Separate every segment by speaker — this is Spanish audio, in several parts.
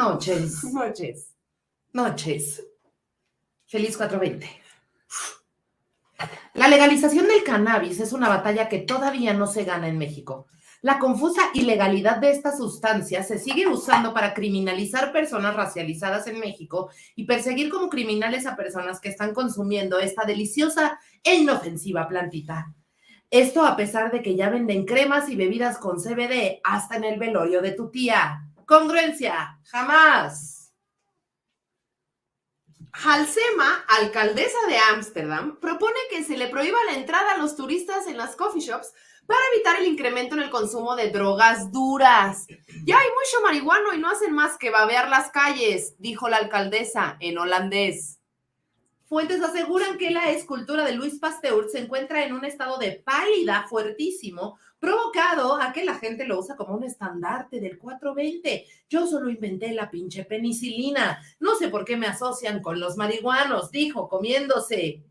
Speaker 1: Noches.
Speaker 2: noches.
Speaker 1: Noches. Feliz 420. La legalización del cannabis es una batalla que todavía no se gana en México. La confusa ilegalidad de esta sustancia se sigue usando para criminalizar personas racializadas en México y perseguir como criminales a personas que están consumiendo esta deliciosa e inofensiva plantita. Esto a pesar de que ya venden cremas y bebidas con CBD hasta en el velorio de tu tía. Congruencia, jamás.
Speaker 2: Halsema, alcaldesa de Ámsterdam, propone que se le prohíba la entrada a los turistas en las coffee shops para evitar el incremento en el consumo de drogas duras. Ya hay mucho marihuano y no hacen más que babear las calles, dijo la alcaldesa en holandés.
Speaker 1: Fuentes aseguran que la escultura de Luis Pasteur se encuentra en un estado de pálida fuertísimo, provocado a que la gente lo usa como un estandarte del 420. Yo solo inventé la pinche penicilina. No sé por qué me asocian con los marihuanos, dijo, comiéndose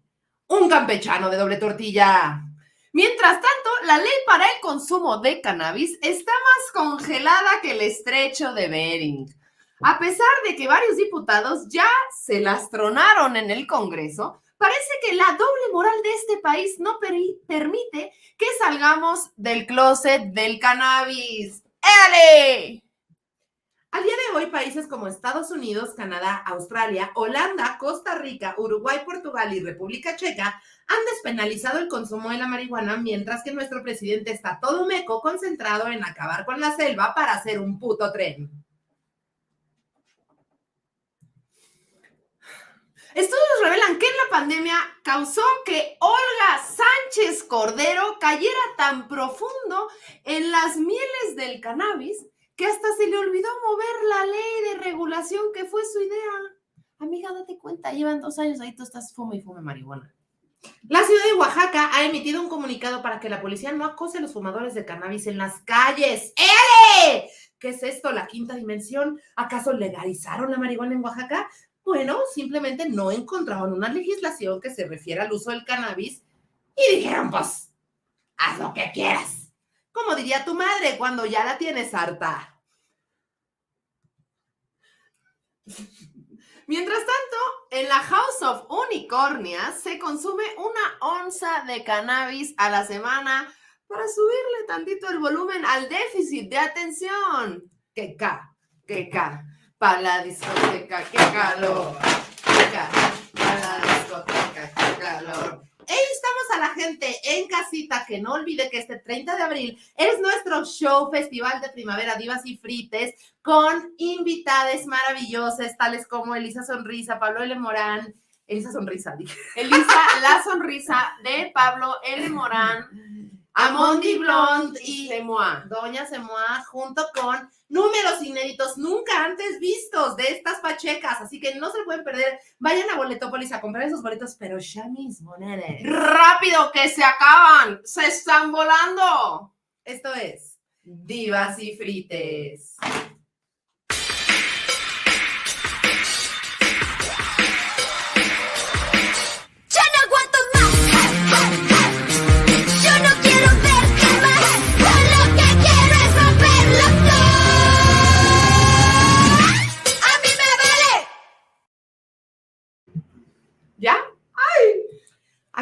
Speaker 1: un campechano de doble tortilla.
Speaker 2: Mientras tanto, la ley para el consumo de cannabis está más congelada que el estrecho de Bering. A pesar de que varios diputados ya se las tronaron en el Congreso, parece que la doble moral de este país no permite que salgamos del closet del cannabis. ¡Éale!
Speaker 1: Al día de hoy, países como Estados Unidos, Canadá, Australia, Holanda, Costa Rica, Uruguay, Portugal y República Checa han despenalizado el consumo de la marihuana, mientras que nuestro presidente está todo meco concentrado en acabar con la selva para hacer un puto tren.
Speaker 2: Estudios revelan que en la pandemia causó que Olga Sánchez Cordero cayera tan profundo en las mieles del cannabis que hasta se le olvidó mover la ley de regulación que fue su idea. Amiga, date cuenta, llevan dos años ahí, tú estás fume y fume marihuana.
Speaker 1: La ciudad de Oaxaca ha emitido un comunicado para que la policía no acose a los fumadores de cannabis en las calles. ¿Qué es esto? ¿La quinta dimensión? ¿Acaso legalizaron la marihuana en Oaxaca? Bueno, simplemente no encontraron una legislación que se refiera al uso del cannabis y dijeron, pues, haz lo que quieras. Como diría tu madre cuando ya la tienes harta.
Speaker 2: Mientras tanto, en la House of Unicornias se consume una onza de cannabis a la semana para subirle tantito el volumen al déficit de atención.
Speaker 1: Que K, que K para la discoteca, qué calor. Para la discoteca, qué calor. E instamos a la gente en casita que no olvide que este 30 de abril es nuestro show festival de primavera Divas y Frites con invitades maravillosas tales como Elisa Sonrisa, Pablo L. Morán, Elisa Sonrisa, dije.
Speaker 2: Elisa La Sonrisa de Pablo L. Morán, Amondi Blond y Semoa.
Speaker 1: Doña Semoa junto con números inéditos nunca antes vistos de estas pachecas, así que no se pueden perder. Vayan a Boletópolis a comprar esos boletos, pero ya mismo, nene.
Speaker 2: ¡Rápido, que se acaban! ¡Se están volando!
Speaker 1: Esto es Divas y Frites.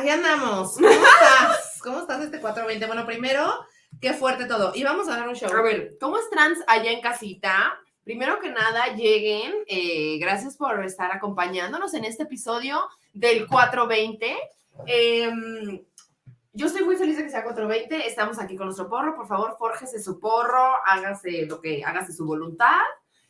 Speaker 1: Ahí andamos. ¿Cómo estás? ¿Cómo estás este 420? Bueno, primero, qué fuerte todo. Y vamos a dar un show.
Speaker 2: A ver, ¿cómo es trans allá en casita? Primero que nada, lleguen. Eh, gracias por estar acompañándonos en este episodio del 420. Em, yo estoy muy feliz de que sea 420. Estamos aquí con nuestro porro. Por favor, fórjese su porro, hágase lo que, hágase su voluntad.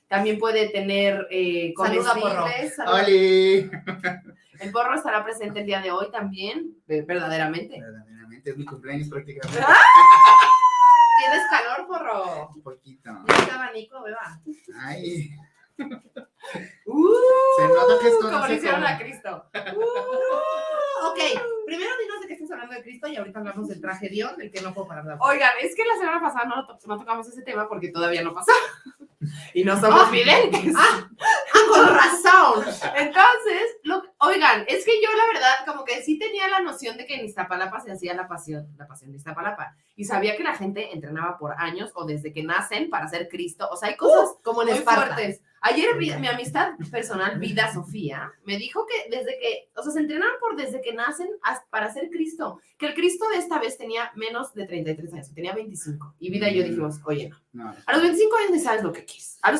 Speaker 2: También puede tener eh,
Speaker 1: Saluda, porro.
Speaker 2: El porro estará presente el día de hoy también, verdaderamente.
Speaker 3: Verdaderamente, es mi cumpleaños prácticamente.
Speaker 1: ¡Ah! ¿Tienes calor, porro?
Speaker 3: Un poquito.
Speaker 1: ¿Tienes abanico, beba?
Speaker 3: Ay.
Speaker 1: Uh,
Speaker 3: Se nota que esto
Speaker 2: Como le hicieron a Cristo.
Speaker 1: Uh, ok, primero dinos de qué estás hablando de Cristo y ahorita hablamos del traje Dion, del que no puedo parar de hablar.
Speaker 2: Oigan, es que la semana pasada no, to- no tocamos ese tema porque todavía no pasó. Y no somos videntes.
Speaker 1: Ah, con razón.
Speaker 2: Entonces, lo- oigan, es que yo la verdad como que sí tenía la noción de que en Iztapalapa se hacía la pasión, la pasión de Iztapalapa. Y sabía que la gente entrenaba por años o desde que nacen para ser Cristo. O sea, hay cosas
Speaker 1: Uh, como en Esparta.
Speaker 2: fuertes. Ayer vi- mi amistad personal, Vida Sofía, me dijo que desde que, o sea, se entrenaron por desde que nacen hasta para ser Cristo, que el Cristo de esta vez tenía menos de 33 años, tenía 25. Y Vida y yo dijimos, oye, no.
Speaker 3: No.
Speaker 2: A los 25 años ni sabes lo que quieres. A los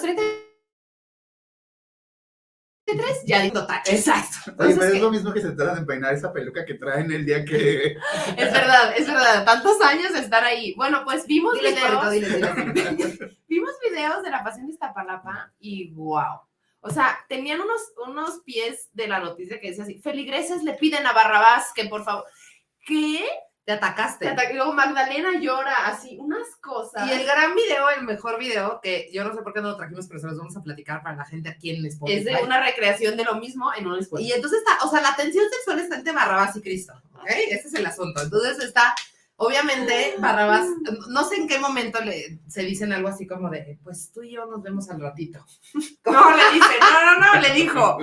Speaker 2: 33 ya digo tache. Exacto.
Speaker 3: Oye,
Speaker 2: Entonces,
Speaker 3: pero es lo mismo que se trata de empeinar esa peluca que traen el día que.
Speaker 2: Es verdad, es verdad. Tantos años de estar ahí. Bueno, pues vimos videos. Vimos videos de la pasión de Iztapalapa y wow. O sea, tenían unos, unos pies de la noticia que decía así, feligreses le piden a Barrabás que por favor. ¿Qué?
Speaker 1: Te atacaste.
Speaker 2: Te Luego Magdalena llora así, unas cosas.
Speaker 1: Y el gran video, el mejor video, que yo no sé por qué no lo trajimos, pero se los vamos a platicar para la gente aquí en Spotify.
Speaker 2: es de una recreación de lo mismo en una escuela.
Speaker 1: Y entonces está, o sea, la tensión sexual está entre Barrabás y Cristo, ¿ok? Ese es el asunto. Entonces está, obviamente, Barrabás, no sé en qué momento le, se dicen algo así como de, pues tú y yo nos vemos al ratito.
Speaker 2: No, le dice, no, no, no, le dijo,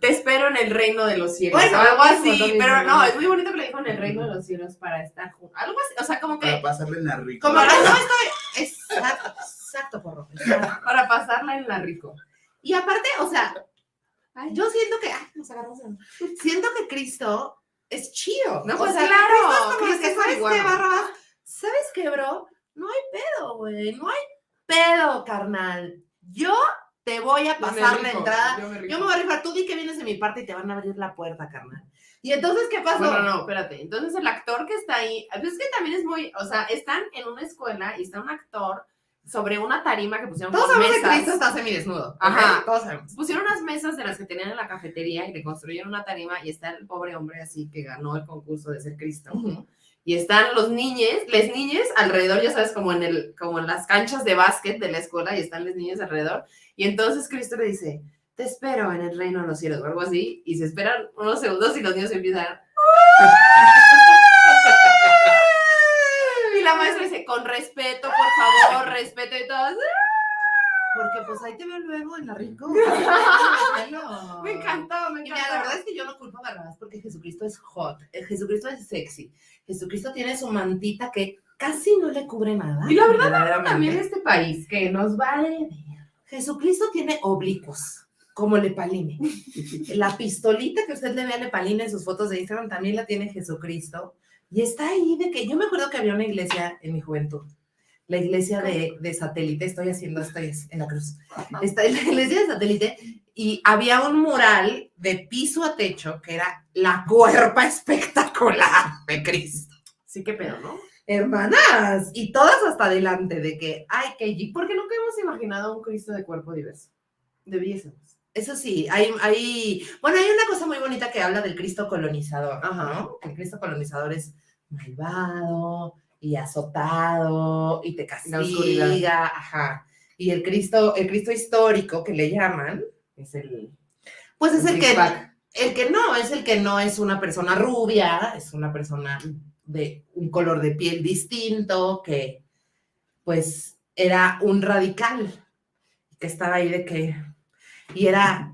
Speaker 2: te espero en el reino de los cielos.
Speaker 1: Bueno,
Speaker 2: algo
Speaker 1: mismo,
Speaker 2: así, pero no, es muy bonito que le dijo en el reino de los cielos para estar juntos. Algo así, o sea, como
Speaker 3: Para
Speaker 2: que
Speaker 3: pasarle en la rica.
Speaker 1: Como no estoy, exacto, exacto, porro. exacto.
Speaker 2: para pasarla en la rico.
Speaker 1: Y aparte, o sea, yo siento que, ay, nos agarramos siento que Cristo es chido, ¿no?
Speaker 2: Pues
Speaker 1: o sea,
Speaker 2: claro,
Speaker 1: como que,
Speaker 2: es
Speaker 1: ¿sabes qué. Barrabás? ¿Sabes qué, bro? No hay pedo, güey, no hay pedo, carnal. Yo te voy a pasar la entrada.
Speaker 2: Yo me,
Speaker 1: Yo me voy a rifar, tú di que vienes de mi parte y te van a abrir la puerta, carnal. Y entonces, ¿qué pasó?
Speaker 2: No, no, no, espérate. Entonces el actor que está ahí, pues es que también es muy, o sea, están en una escuela y está un actor sobre una tarima que pusieron
Speaker 1: Todos sabemos que
Speaker 2: mesas.
Speaker 1: Cristo está semidesnudo.
Speaker 2: Ajá.
Speaker 1: Todos sabemos.
Speaker 2: Pusieron unas mesas de las que tenían en la cafetería y le construyeron una tarima y está el pobre hombre así que ganó el concurso de ser Cristo. Y están los niños, les niñes alrededor, ya sabes, como en el, como en las canchas de básquet de la escuela y están los niños alrededor. Y entonces Cristo le dice, te espero en el reino de los cielos o algo así. Y se esperan unos segundos y los niños empiezan. Y la maestra dice, con respeto, por favor, respeto y todos.
Speaker 1: Porque pues ahí te veo luego en la rico.
Speaker 2: Me encantó, me
Speaker 1: Y
Speaker 2: encantó.
Speaker 1: mira, la verdad es que yo no culpo a Barrabás porque Jesucristo es hot. eh, Jesucristo es sexy. Jesucristo tiene su mantita que casi no le cubre nada.
Speaker 2: Y la verdad. También este país, que nos vale.
Speaker 1: Jesucristo tiene oblicuos, como Lepaline. La pistolita que usted le ve a Lepaline en sus fotos de Instagram también la tiene Jesucristo. Y está ahí de que yo me acuerdo que había una iglesia en mi juventud. La iglesia de, de satélite, estoy haciendo esto es en la cruz. Está en la iglesia de satélite y había un mural de piso a techo que era la cuerpa espectacular de Cristo.
Speaker 2: Sí, qué pedo, ¿no?
Speaker 1: Hermanas, y todas hasta adelante de que, ay, que
Speaker 2: Porque nunca hemos imaginado un Cristo de cuerpo diverso. Debiésemos.
Speaker 1: Eso sí, hay, hay, bueno, hay una cosa muy bonita que habla del Cristo colonizador,
Speaker 2: Ajá.
Speaker 1: el Cristo colonizador es malvado y azotado y te castiga, ajá. Y el Cristo, el Cristo histórico que le llaman,
Speaker 2: Es el.
Speaker 1: pues es el que, el que no, es el que no es una persona rubia, es una persona de un color de piel distinto, que pues era un radical, que estaba ahí de que, y era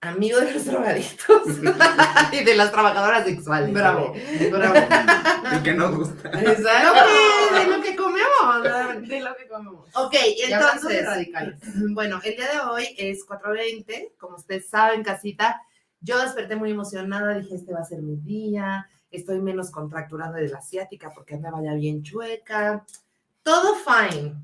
Speaker 1: amigo de los drogadictos y de las trabajadoras sexuales.
Speaker 2: Bravo. Bravo.
Speaker 3: El que nos gusta.
Speaker 2: Exacto.
Speaker 1: de lo que comemos.
Speaker 2: De lo que comemos.
Speaker 1: Ok, entonces,
Speaker 2: radicales.
Speaker 1: bueno, el día de hoy es 4.20, como ustedes saben, casita. Yo desperté muy emocionada, dije, este va a ser mi día, estoy menos contracturada de la asiática porque andaba ya bien chueca. Todo fine.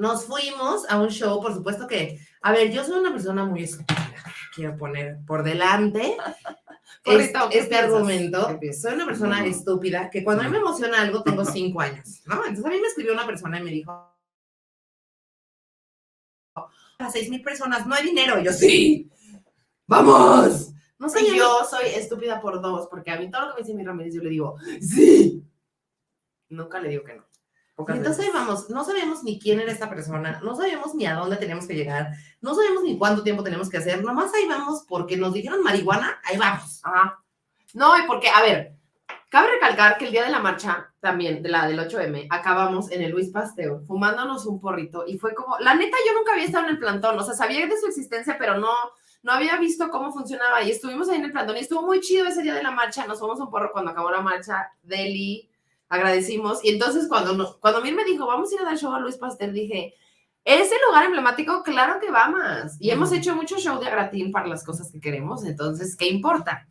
Speaker 1: Nos fuimos a un show, por supuesto que, a ver, yo soy una persona muy estúpida, quiero poner por delante
Speaker 2: Porrito,
Speaker 1: es-
Speaker 2: ¿qué
Speaker 1: este
Speaker 2: piensas?
Speaker 1: argumento. Soy una persona estúpida que cuando a mí me emociona algo tengo cinco años, ¿no? Entonces a mí me escribió una persona y me dijo, a seis mil personas no hay dinero. Y yo, sí, vamos. No sé,
Speaker 2: Y yo soy estúpida por dos, porque a mí todo lo que me dice mi Ramírez, yo le digo, sí. Nunca le digo que no.
Speaker 1: Y
Speaker 2: Pocas
Speaker 1: entonces ahí
Speaker 2: veces.
Speaker 1: vamos, no sabíamos ni quién era esta persona, no sabíamos ni a dónde teníamos que llegar, no sabíamos ni cuánto tiempo tenemos que hacer, nomás ahí vamos porque nos dijeron marihuana, ahí vamos.
Speaker 2: Ajá. No, y porque, a ver, cabe recalcar que el día de la marcha, también, de la del 8M, acabamos en el Luis Pasteur, fumándonos un porrito, y fue como, la neta, yo nunca había estado en el plantón, o sea, sabía de su existencia, pero no, no había visto cómo funcionaba, y estuvimos ahí en el plantón, y estuvo muy chido ese día de la marcha, nos fuimos un porro cuando acabó la marcha, Deli, agradecimos, y entonces cuando, no- cuando Mir me dijo, vamos a ir a dar show a Luis Pasteur, dije, Ese lugar emblemático, claro que va más. Y hemos hecho mucho show de gratín para las cosas que queremos, entonces, ¿qué importa?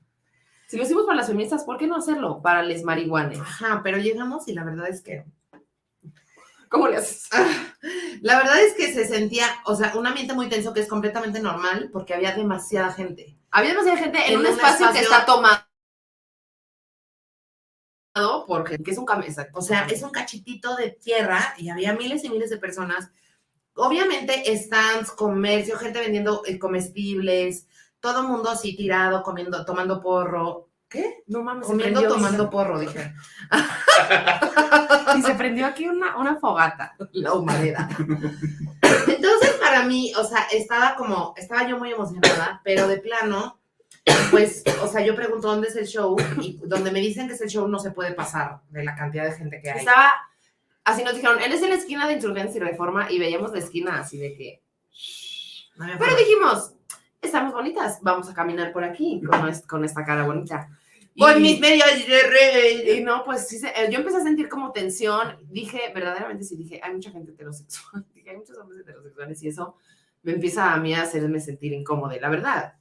Speaker 2: Si lo hicimos para las feministas, ¿por qué no hacerlo para les marihuanes?
Speaker 1: Ajá, pero llegamos y la verdad es que
Speaker 2: ¿Cómo le haces?
Speaker 1: La verdad es que se sentía, o sea, un ambiente muy tenso que es completamente normal porque había demasiada gente.
Speaker 2: Había demasiada gente en,
Speaker 1: En
Speaker 2: un,
Speaker 1: un
Speaker 2: espacio, que
Speaker 1: espacio-
Speaker 2: está tomado por gente, que es un.
Speaker 1: O sea, es un cachitito de tierra y había miles y miles de personas. Obviamente, stands, comercio, gente vendiendo eh, comestibles, todo mundo así tirado, comiendo, tomando porro. ¿Qué?
Speaker 2: no mames,
Speaker 1: Comiendo, tomando porro, dije.
Speaker 2: Y se prendió aquí una, una fogata.
Speaker 1: La humareda. Entonces, para mí, o sea, estaba como, estaba yo muy emocionada, pero de plano, pues, o sea, yo pregunto dónde es el show y donde me dicen que es el show no se puede pasar de la cantidad de gente que hay.
Speaker 2: Estaba, así nos dijeron, él es en la esquina de Insurgencia y Reforma y veíamos la esquina así de que...
Speaker 1: No
Speaker 2: Pero dijimos, estamos bonitas, vamos a caminar por aquí con, es- con esta cara bonita.
Speaker 1: Con mis medios de.
Speaker 2: Y no, pues sí, eh, yo empecé a sentir como tensión. Dije, verdaderamente sí, dije, hay mucha gente heterosexual. Dije, hay muchos hombres heterosexuales y eso me empieza a mí a hacerme sentir incómoda, la verdad.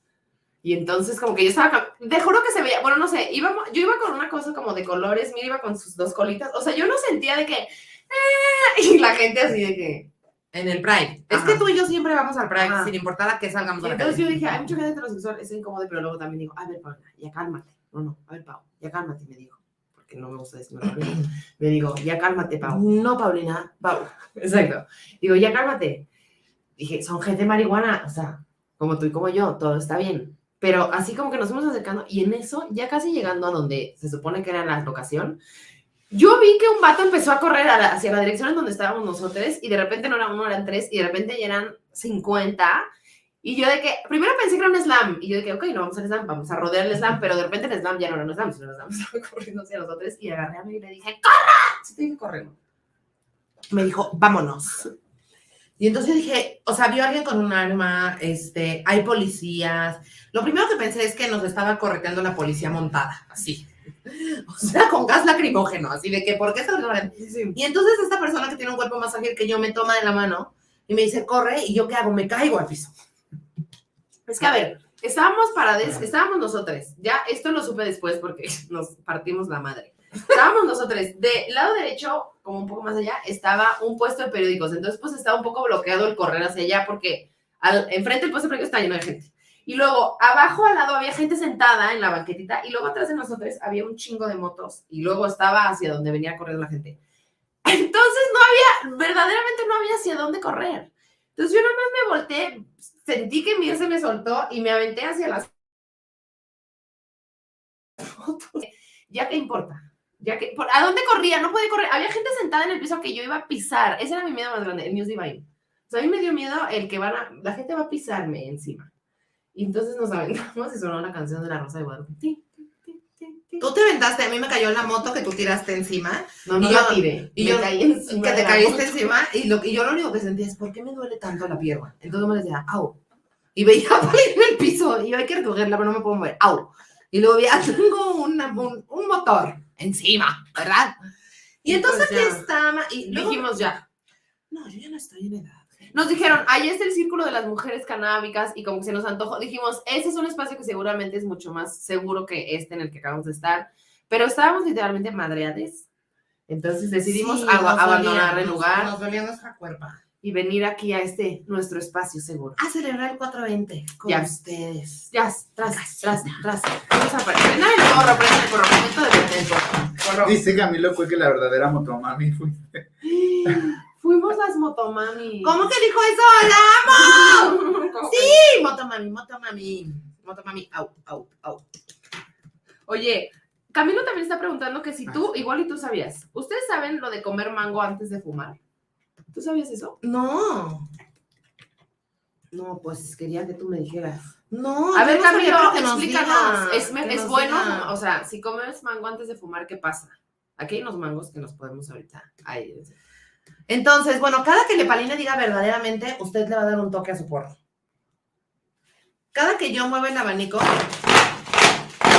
Speaker 2: Y entonces como que yo estaba, te juro que se veía, bueno, no sé, íbamos, yo iba con una cosa como de colores, mira, iba con sus dos colitas. O sea, yo no sentía de que... "Ah", y la gente así de que...
Speaker 1: En el Pride. Es
Speaker 2: Ajá.
Speaker 1: que tú y yo siempre vamos al Pride,
Speaker 2: Ajá.
Speaker 1: sin importar a qué salgamos
Speaker 2: Y
Speaker 1: a la
Speaker 2: entonces
Speaker 1: calle.
Speaker 2: yo dije, hay mucha gente heterosexual, es incómodo, pero luego también digo, a ver, Paula, ya cálmate. No, no, a ver, Pau, ya cálmate, me dijo. Porque no me gusta decirme Paulina. Me digo, ya cálmate, Pau.
Speaker 1: No, Paulina, Pau.
Speaker 2: Exacto. Digo, ya cálmate. Dije, son gente marihuana, o sea, como tú y como yo, todo está bien. Pero así como que nos fuimos acercando y en eso, ya casi llegando a donde se supone que era la locación, yo vi que un vato empezó a correr a la- hacia la dirección en donde estábamos nosotros y de repente no era uno, eran tres y de repente ya eran 50. Y yo de que, primero pensé que era un slam y yo de que, ok, no vamos al slam, vamos a rodear el slam, pero de repente el slam ya no era un slam, sino el slam estaba corriendo hacia nosotros y agarré a mí y le dije, ¡corra! Sí, te dije, corre.
Speaker 1: Me dijo, vámonos. Y entonces dije, o sea, vio a alguien con un arma, este, hay policías. Lo primero que pensé es que nos estaba correteando la policía montada, así. O sea, con gas lacrimógeno, así de que, ¿por qué estás Y entonces esta persona que tiene un cuerpo más ágil que yo me toma de la mano y me dice, corre, y yo qué hago, me caigo al piso.
Speaker 2: Es que, a ver, estábamos parades, estábamos nosotros, ya esto lo supe después porque nos partimos la madre. Estábamos nosotros, del lado derecho, como un poco más allá, estaba un puesto de periódicos, entonces pues estaba un poco bloqueado el correr hacia allá porque al, enfrente del puesto de periódicos está lleno de gente. Y luego abajo al lado había gente sentada en la banquetita y luego atrás de nosotros había un chingo de motos y luego estaba hacia donde venía corriendo la gente. Entonces no había, verdaderamente no había hacia dónde correr. Entonces yo nada más me volteé, sentí que Mir se me soltó y me aventé hacia las fotos. Ya qué importa. Ya que, por- ¿A dónde corría? No podía correr. Había gente sentada en el piso que yo iba a pisar. Ese era mi miedo más grande, el News Divine. O sea, a mí me dio miedo el que van a, la gente va a pisarme encima. Y entonces nos aventamos y sonó una canción de la Rosa de Guadalupe. Ti.
Speaker 1: Tú te aventaste, a mí me cayó la moto que tú tiraste encima,
Speaker 2: No, no
Speaker 1: y
Speaker 2: la
Speaker 1: yo-
Speaker 2: tiré.
Speaker 1: y
Speaker 2: me
Speaker 1: yo-
Speaker 2: caí encima
Speaker 1: que te
Speaker 2: la
Speaker 1: caíste
Speaker 2: moto.
Speaker 1: encima, y, lo, y yo lo único que sentía es, ¿por qué me duele tanto la pierna? Entonces me decía, au. Y veía a en el piso, y yo hay que recogerla, pero no me puedo mover, au. Y luego veía, tengo una- un, un motor encima, ¿verdad? Y
Speaker 2: Y
Speaker 1: entonces
Speaker 2: pues ya.
Speaker 1: estaba, y luego,
Speaker 2: Dijimos ya.
Speaker 1: no, yo ya no estoy en edad.
Speaker 2: Nos dijeron, ahí está el círculo de las mujeres canábicas y como que se nos antojó. Dijimos, ese es un espacio que seguramente es mucho más seguro que este en el que acabamos de estar. Pero estábamos literalmente madreades. Entonces decidimos
Speaker 1: Sí,
Speaker 2: ab-
Speaker 1: nos
Speaker 2: abandonar
Speaker 1: dolía,
Speaker 2: el lugar
Speaker 1: Nos dolía nuestra cuerpa.
Speaker 2: Y venir aquí a este, nuestro espacio seguro.
Speaker 1: A celebrar el 420 con
Speaker 2: Ya.
Speaker 1: ustedes.
Speaker 2: Ya, tras, tras, tras. Vamos a parar. Nadie prende el porro, momento de porro. Porro.
Speaker 3: Dice Camilo fue que la verdadera motomami fue.
Speaker 2: Fuimos las motomami.
Speaker 1: ¿Cómo que dijo eso? ¡La amo! Sí, motomami, motomami. Motomami, au, au, au.
Speaker 2: Oye, Camilo también está preguntando que si tú, igual y tú sabías, ¿ustedes saben lo de comer mango antes de fumar? ¿Tú sabías eso?
Speaker 1: No,
Speaker 2: No, pues quería que tú me dijeras.
Speaker 1: no.
Speaker 2: A ver,
Speaker 1: no
Speaker 2: Camilo, explícanos.
Speaker 1: diga,
Speaker 2: ¿Es, bueno?
Speaker 1: diga.
Speaker 2: O sea, si comes mango antes de fumar, ¿qué pasa? Aquí hay unos mangos que nos podemos ahorita. Ay,
Speaker 1: Entonces, bueno, cada que Lepaline diga verdaderamente, usted le va a dar un toque a su porro. Cada que yo mueva el abanico,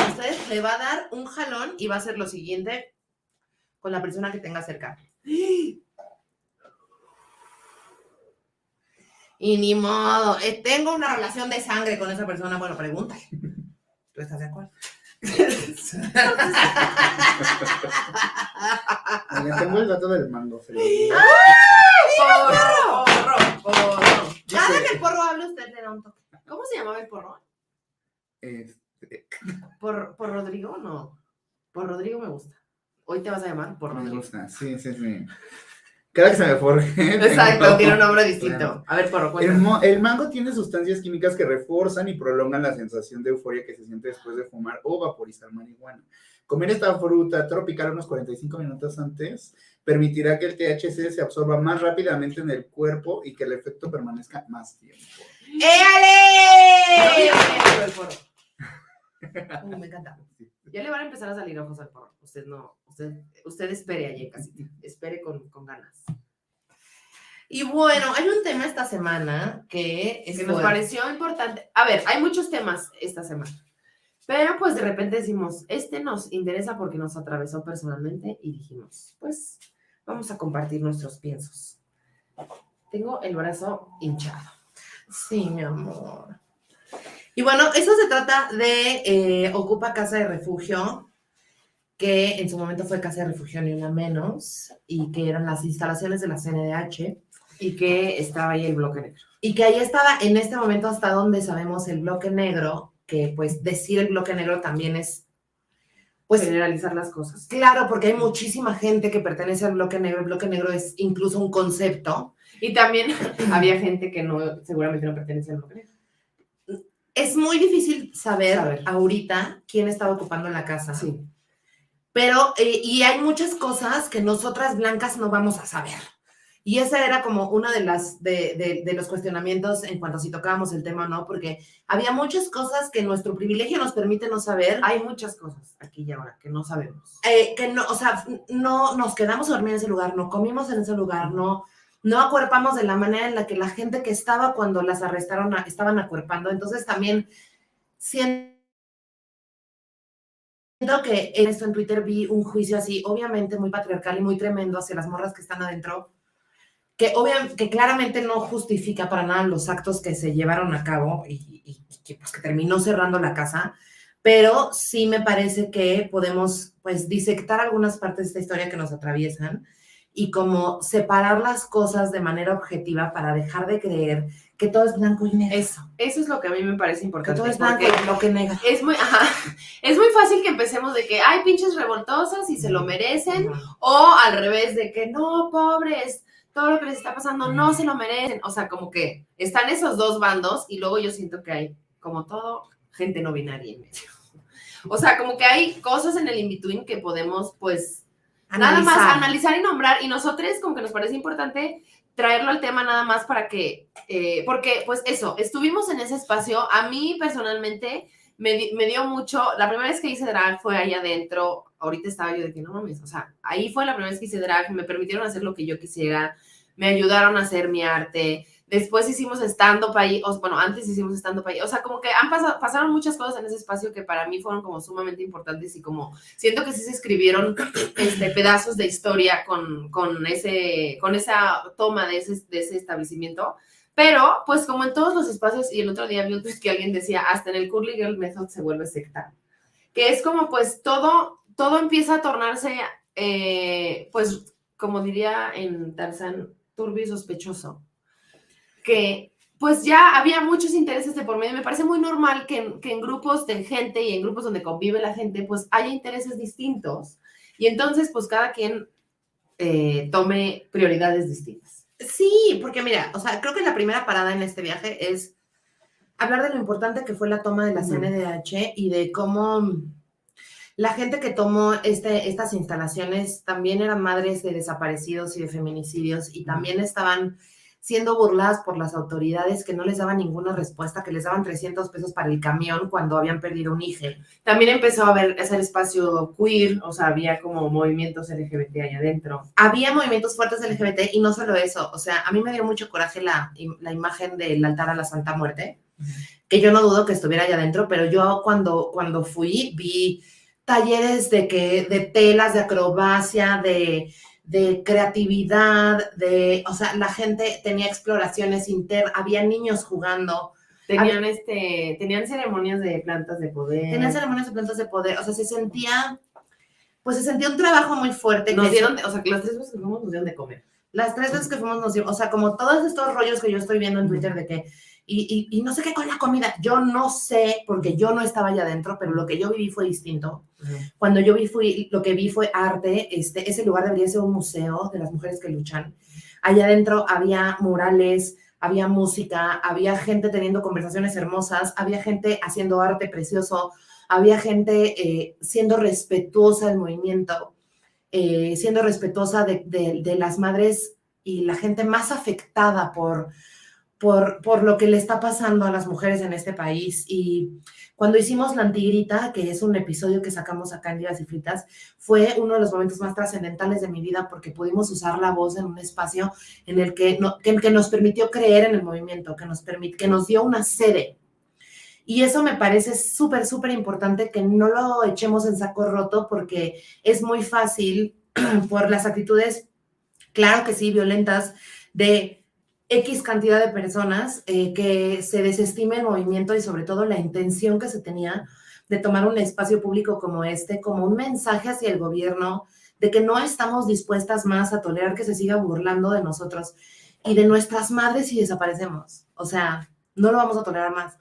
Speaker 1: usted le va a dar un jalón y va a hacer lo siguiente con la persona que tenga cerca. Y ni modo, eh, tengo una relación de sangre con esa persona. Bueno, pregúntale. ¿Tú estás de acuerdo?
Speaker 3: Le tengo el dato del mango. lo digo.
Speaker 2: Porro, porro, porro.
Speaker 1: Cada
Speaker 3: Dice,
Speaker 1: que el porro hable, usted le da un toque.
Speaker 2: ¿Cómo se llamaba el porro?
Speaker 3: este,
Speaker 1: ¿Por, por Rodrigo? No. Por Rodrigo me gusta. Hoy te vas a llamar por
Speaker 3: me
Speaker 1: Rodrigo.
Speaker 3: gusta, sí, sí, sí. Cada que se me forje.
Speaker 1: Exacto, tiene un nombre distinto.
Speaker 3: Claro.
Speaker 1: A ver, porro,
Speaker 3: El, el mango tiene sustancias químicas que refuerzan y prolongan la sensación de euforia que se siente después de fumar o vaporizar marihuana. Comer esta fruta tropical unos 45 minutos antes permitirá que el THC se absorba más rápidamente en el cuerpo y que el efecto permanezca más tiempo.
Speaker 1: ¡Éale! Uh, me encanta. Ya le van a empezar a salir ojos al porro. Usted no, usted, usted espere allí casi. Espere con, con ganas. Y bueno, hay un tema esta semana que es
Speaker 2: que nos
Speaker 1: fuerte.
Speaker 2: pareció importante. A ver, hay muchos temas esta semana, pero pues de repente decimos, este nos interesa porque nos atravesó personalmente y dijimos, pues vamos a compartir nuestros piensos. Tengo el brazo hinchado.
Speaker 1: Sí, mi amor. Y bueno, eso se trata de eh, Ocupa Casa de Refugio, que en su momento fue Casa de Refugio ni una menos, y que eran las instalaciones de la CNDH,
Speaker 2: Y que estaba ahí el bloque negro.
Speaker 1: y que ahí estaba en este momento hasta donde sabemos el bloque negro, que pues decir el bloque negro también es, pues
Speaker 2: generalizar las cosas.
Speaker 1: claro, porque hay muchísima gente que pertenece al bloque negro, el bloque negro es incluso un concepto.
Speaker 2: Y también había gente que no, seguramente no pertenece al bloque negro.
Speaker 1: Es muy difícil saber,
Speaker 2: Saber.
Speaker 1: ahorita quién estaba ocupando la casa.
Speaker 2: Sí.
Speaker 1: Pero, eh, y hay muchas cosas que nosotras blancas no vamos a saber. Y esa era como una de las, de, de- de los cuestionamientos en cuanto a si tocábamos el tema o no, porque había muchas cosas que nuestro privilegio nos permite no saber,
Speaker 2: Hay muchas cosas aquí y ahora que no sabemos.
Speaker 1: eh, que no, o sea, no nos quedamos a dormir en ese lugar, no comimos en ese lugar, no, no acuerpamos de la manera en la que la gente que estaba cuando las arrestaron estaban acuerpando. Entonces también siento que en esto en Twitter vi un juicio así, obviamente muy patriarcal y muy tremendo hacia las morras que están adentro, que, obvia- que claramente no justifica para nada los actos que se llevaron a cabo y, que, pues, terminó cerrando la casa, pero sí me parece que podemos pues disectar algunas partes de esta historia que nos atraviesan y como separar las cosas de manera objetiva para dejar de creer que todo es blanco y negro.
Speaker 2: Eso, eso es lo que a mí me parece
Speaker 1: que
Speaker 2: importante.
Speaker 1: todo es blanco y lo que nega.
Speaker 2: es muy, ajá, es muy fácil que empecemos de que hay pinches revoltosas y se lo merecen, o al revés, de que no, pobres, todo lo que les está pasando no se lo merecen. O sea, como que están esos dos bandos y luego yo siento que hay, como todo, gente no binaria en medio. O sea, como que hay cosas en el in-between que podemos, pues, nada más
Speaker 1: Analizar.
Speaker 2: y nombrar. Y nosotros, como que nos parece importante traerlo al tema nada más para que, eh, porque, pues eso, estuvimos en ese espacio. A mí personalmente me, me dio mucho, la primera vez que hice drag fue ahí adentro. Ahorita estaba yo de que no mames, o sea, ahí fue la primera vez que hice drag, me permitieron hacer lo que yo quisiera, me ayudaron a hacer mi arte. Después hicimos stand-up ahí, o, bueno, antes hicimos stand-up ahí. O sea, como que han pasado, pasaron muchas cosas en ese espacio que para mí fueron como sumamente importantes y como siento que sí se escribieron este, pedazos de historia con, con, ese, con esa toma de ese, de ese establecimiento. Pero, pues como en todos los espacios, y el otro día vi un tweet que alguien decía, hasta en el Curly Girl Method se vuelve secta. Que es como, pues, todo, todo empieza a tornarse, eh, pues, como diría en Tarzán, turbio y sospechoso. Que, pues, ya había muchos intereses de por medio. Me parece muy normal que, en- que en grupos de gente y en grupos donde convive la gente, pues, haya intereses distintos. Y entonces, pues, cada quien eh, tome prioridades distintas.
Speaker 1: Sí, porque mira, o sea, creo que la primera parada en este viaje es hablar de lo importante que fue la toma de la. CNDH y de cómo la gente que tomó este, estas instalaciones también eran madres de desaparecidos y de feminicidios y también estaban siendo burladas por las autoridades que no les daban ninguna respuesta, que les daban 300 pesos para el camión cuando habían perdido un hijo.
Speaker 2: También empezó a haber ese espacio queer, o sea, había como movimientos LGBT ahí adentro.
Speaker 1: había movimientos fuertes LGBT y no solo eso, o sea, a mí me dio mucho coraje la, la imagen del altar a la Santa Muerte, que yo no dudo que estuviera allá adentro, pero yo cuando, cuando fui vi talleres de que de telas, de acrobacia, de, de creatividad, de, o sea, la gente tenía exploraciones internas, había niños jugando,
Speaker 2: Tenían, este, tenían ceremonias de plantas de poder.
Speaker 1: tenían ceremonias de plantas de poder, o sea, se sentía, pues se sentía un trabajo muy fuerte.
Speaker 2: Nos
Speaker 1: que
Speaker 2: dieron, de- o sea, que las tres veces que fuimos nos dieron de comer.
Speaker 1: Las tres veces que fuimos nos dio, o sea, como todos estos rollos que yo estoy viendo en Twitter de que, y, y, y no sé qué con la comida, yo no sé, porque yo no estaba allá adentro, pero lo que yo viví fue distinto. Cuando yo vi, fui, lo que vi fue arte, este, ese lugar debería ser un museo de las mujeres que luchan. Allá adentro había murales, había música, había gente teniendo conversaciones hermosas, había gente haciendo arte precioso, había gente eh, siendo respetuosa del movimiento, eh, siendo respetuosa de, de- de las madres y la gente más afectada por, por, por lo que le está pasando a las mujeres en este país. Y cuando hicimos La Antigrita, que es un episodio que sacamos acá en Divas y Fritas, fue uno de los momentos más trascendentales de mi vida porque pudimos usar la voz en un espacio en el que, no- que, que nos permitió creer en el movimiento, que nos, permit, que nos dio una sede. Y eso me parece súper, súper importante que no lo echemos en saco roto porque es muy fácil por las actitudes, claro que sí, violentas, de X cantidad de personas eh, que se desestime el movimiento y sobre todo la intención que se tenía de tomar un espacio público como este como un mensaje hacia el gobierno de que no estamos dispuestas más a tolerar que se siga burlando de nosotros y de nuestras madres si desaparecemos. O sea, no lo vamos a tolerar más.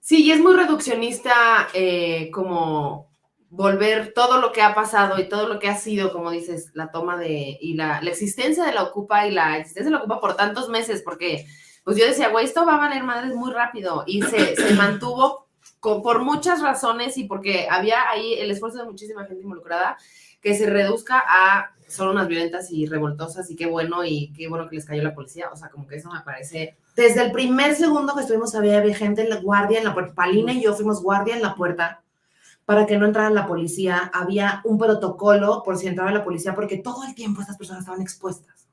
Speaker 2: Sí, y es muy reduccionista eh, como volver todo lo que ha pasado y todo lo que ha sido, como dices, la toma de y la, la existencia de la Ocupa y la existencia de la Ocupa por tantos meses, porque pues yo decía, güey, esto va a valer madres muy rápido y se, se mantuvo con- por muchas razones y porque había ahí el esfuerzo de muchísima gente involucrada que se reduzca a son unas violentas y revoltosas y qué bueno y qué bueno que les cayó la policía, o sea, como que eso me parece
Speaker 1: Desde el primer segundo que estuvimos había, gente en la guardia en la puerta. Palina y yo fuimos guardia en la puerta para que no entrara la policía. Había un protocolo por si entraba la policía porque todo el tiempo estas personas estaban expuestas.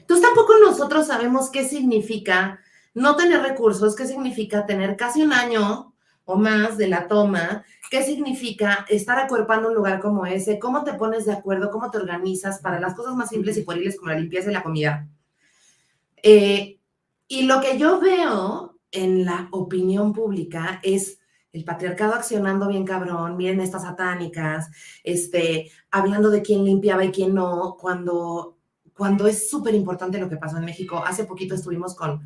Speaker 1: Entonces tampoco nosotros sabemos qué significa no tener recursos, qué significa tener casi un año o más de la toma, qué significa estar acuerpando un lugar como ese, cómo te pones de acuerdo, cómo te organizas para las cosas más simples y pueriles como la limpieza y la comida. Eh, y lo que yo veo en la opinión pública es el patriarcado accionando bien cabrón, miren estas satánicas, este, hablando de quién limpiaba y quién no, cuando, cuando es súper importante lo que pasó en México. Hace poquito estuvimos con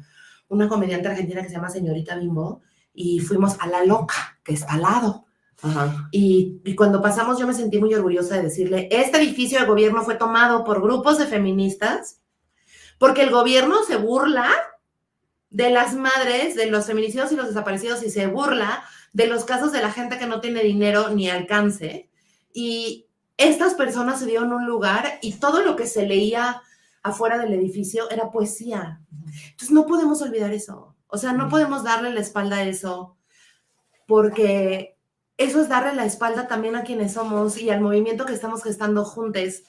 Speaker 1: una comediante argentina que se llama Señorita Bimbo y fuimos a La Loca, que está al lado.
Speaker 2: Ajá.
Speaker 1: Y, y cuando pasamos yo me sentí muy orgullosa de decirle, este edificio de gobierno fue tomado por grupos de feministas porque el gobierno se burla de las madres, de los feminicidios y los desaparecidos y se burla de los casos de la gente que no tiene dinero ni alcance. Y estas personas se dieron un lugar y todo lo que se leía afuera del edificio era poesía. Entonces no podemos olvidar eso. O sea, no podemos darle la espalda a eso porque eso es darle la espalda también a quienes somos y al movimiento que estamos gestando juntos,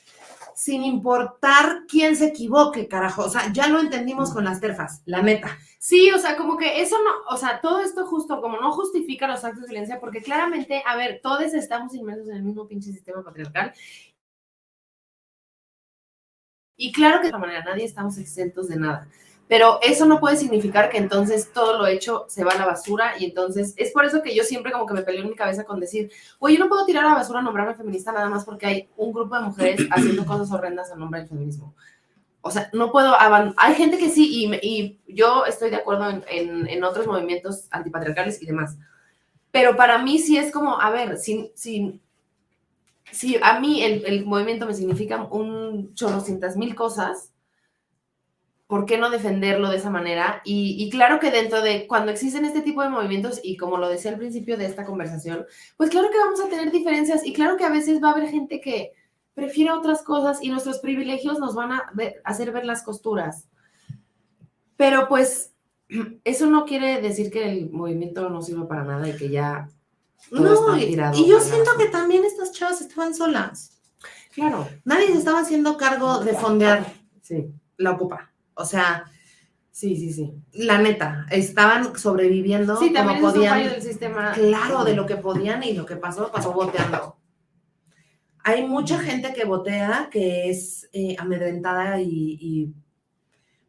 Speaker 1: sin importar quién se equivoque, carajo. O sea, ya lo entendimos con las terfas, la neta.
Speaker 2: Sí, o sea, como que eso no, o sea, todo esto justo como no justifica los actos de violencia, porque claramente, a ver, todos estamos inmersos en el mismo pinche sistema patriarcal. Y claro que de esta manera nadie estamos exentos de nada. Pero eso no puede significar que entonces todo lo hecho se va a la basura y entonces es por eso que yo siempre como que me peleo en mi cabeza con decir, oye, yo no puedo tirar a la basura a nombrarme feminista nada más porque hay un grupo de mujeres haciendo cosas horrendas a nombre del feminismo. O sea, no puedo. Hay gente que sí, y, y yo estoy de acuerdo en, en- en otros movimientos antipatriarcales y demás. Pero para mí sí es como, a ver, si, si, si a mí el, el movimiento me significa un chorrocientas mil cosas, ¿por qué no defenderlo de esa manera? Y, y claro que dentro de cuando existen este tipo de movimientos, y como lo decía al principio de esta conversación, pues claro que vamos a tener diferencias y claro que a veces va a haber gente que prefiere otras cosas y nuestros privilegios nos van a ver- hacer ver las costuras. Pero pues eso no quiere decir que el movimiento no sirva para nada y que ya... Todo
Speaker 1: No,
Speaker 2: está
Speaker 1: y,
Speaker 2: tirado
Speaker 1: y yo siento que también estas chavas estaban solas.
Speaker 2: Claro,
Speaker 1: Nadie se estaba haciendo cargo de fondear
Speaker 2: sí,
Speaker 1: la ocupa. O sea,
Speaker 2: sí, sí, sí.
Speaker 1: la neta, estaban sobreviviendo
Speaker 2: Sí,
Speaker 1: como
Speaker 2: es un fallo
Speaker 1: podían.
Speaker 2: del sistema.
Speaker 1: Claro, de lo que podían y lo que pasó, pasó boteando. Hay mucha gente que votea que es eh, amedrentada y, y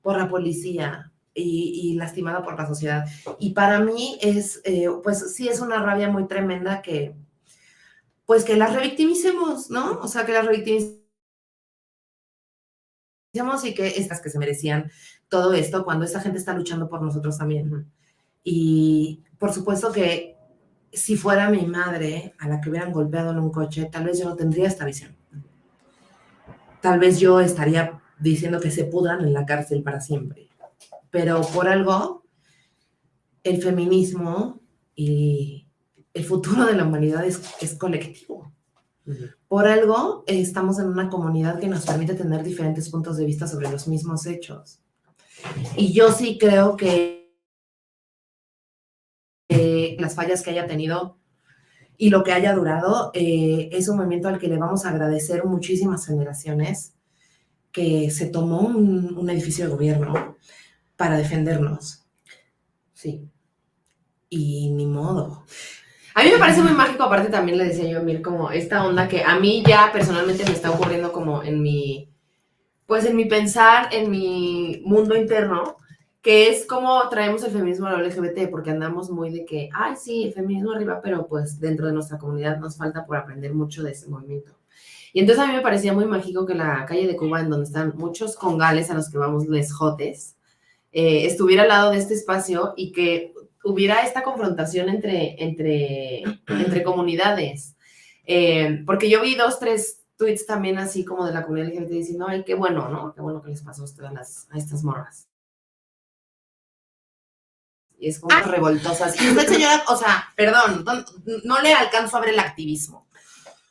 Speaker 1: por la policía y, y lastimada por la sociedad. Y para mí es, eh, pues sí, es una rabia muy tremenda que, pues que las revictimicemos, ¿no? O sea, que las revictimicemos y que estas que se merecían todo esto cuando esta gente está luchando por nosotros también. Y por supuesto que si fuera mi madre a la que hubieran golpeado en un coche, tal vez yo no tendría esta visión. Tal vez yo estaría diciendo que se pudran en la cárcel para siempre. Pero por algo, el feminismo y el futuro de la humanidad es colectivo. Por algo estamos en una comunidad que nos permite tener diferentes puntos de vista sobre los mismos hechos. Y yo sí creo que las fallas que haya tenido y lo que haya durado eh, es un movimiento al que le vamos a agradecer muchísimas generaciones que se tomó un, un edificio de gobierno para defendernos. Sí. Y ni modo.
Speaker 2: A mí me parece muy mágico, aparte también le decía yo a Mir, como esta onda que a mí ya personalmente me está ocurriendo como en mi, pues en mi pensar, en mi mundo interno, que es como traemos el feminismo a la LGBT, porque andamos muy de que, ay, sí, feminismo arriba, pero pues dentro de nuestra comunidad nos falta por aprender mucho de ese movimiento. Y entonces a mí me parecía muy mágico que la calle de Cuba, en donde están muchos congales a los que vamos les jotes, eh, estuviera al lado de este espacio y que hubiera esta confrontación entre, entre, entre comunidades. Eh, porque yo vi dos, tres tweets también así como de la comunidad LGBT diciendo, ay, qué bueno, ¿no? Qué bueno que les pasó a, ustedes, a, las, a estas morras. Y es como
Speaker 1: Ah, revoltosas. Y usted, señora, o sea, perdón, no le alcanzo a ver el activismo.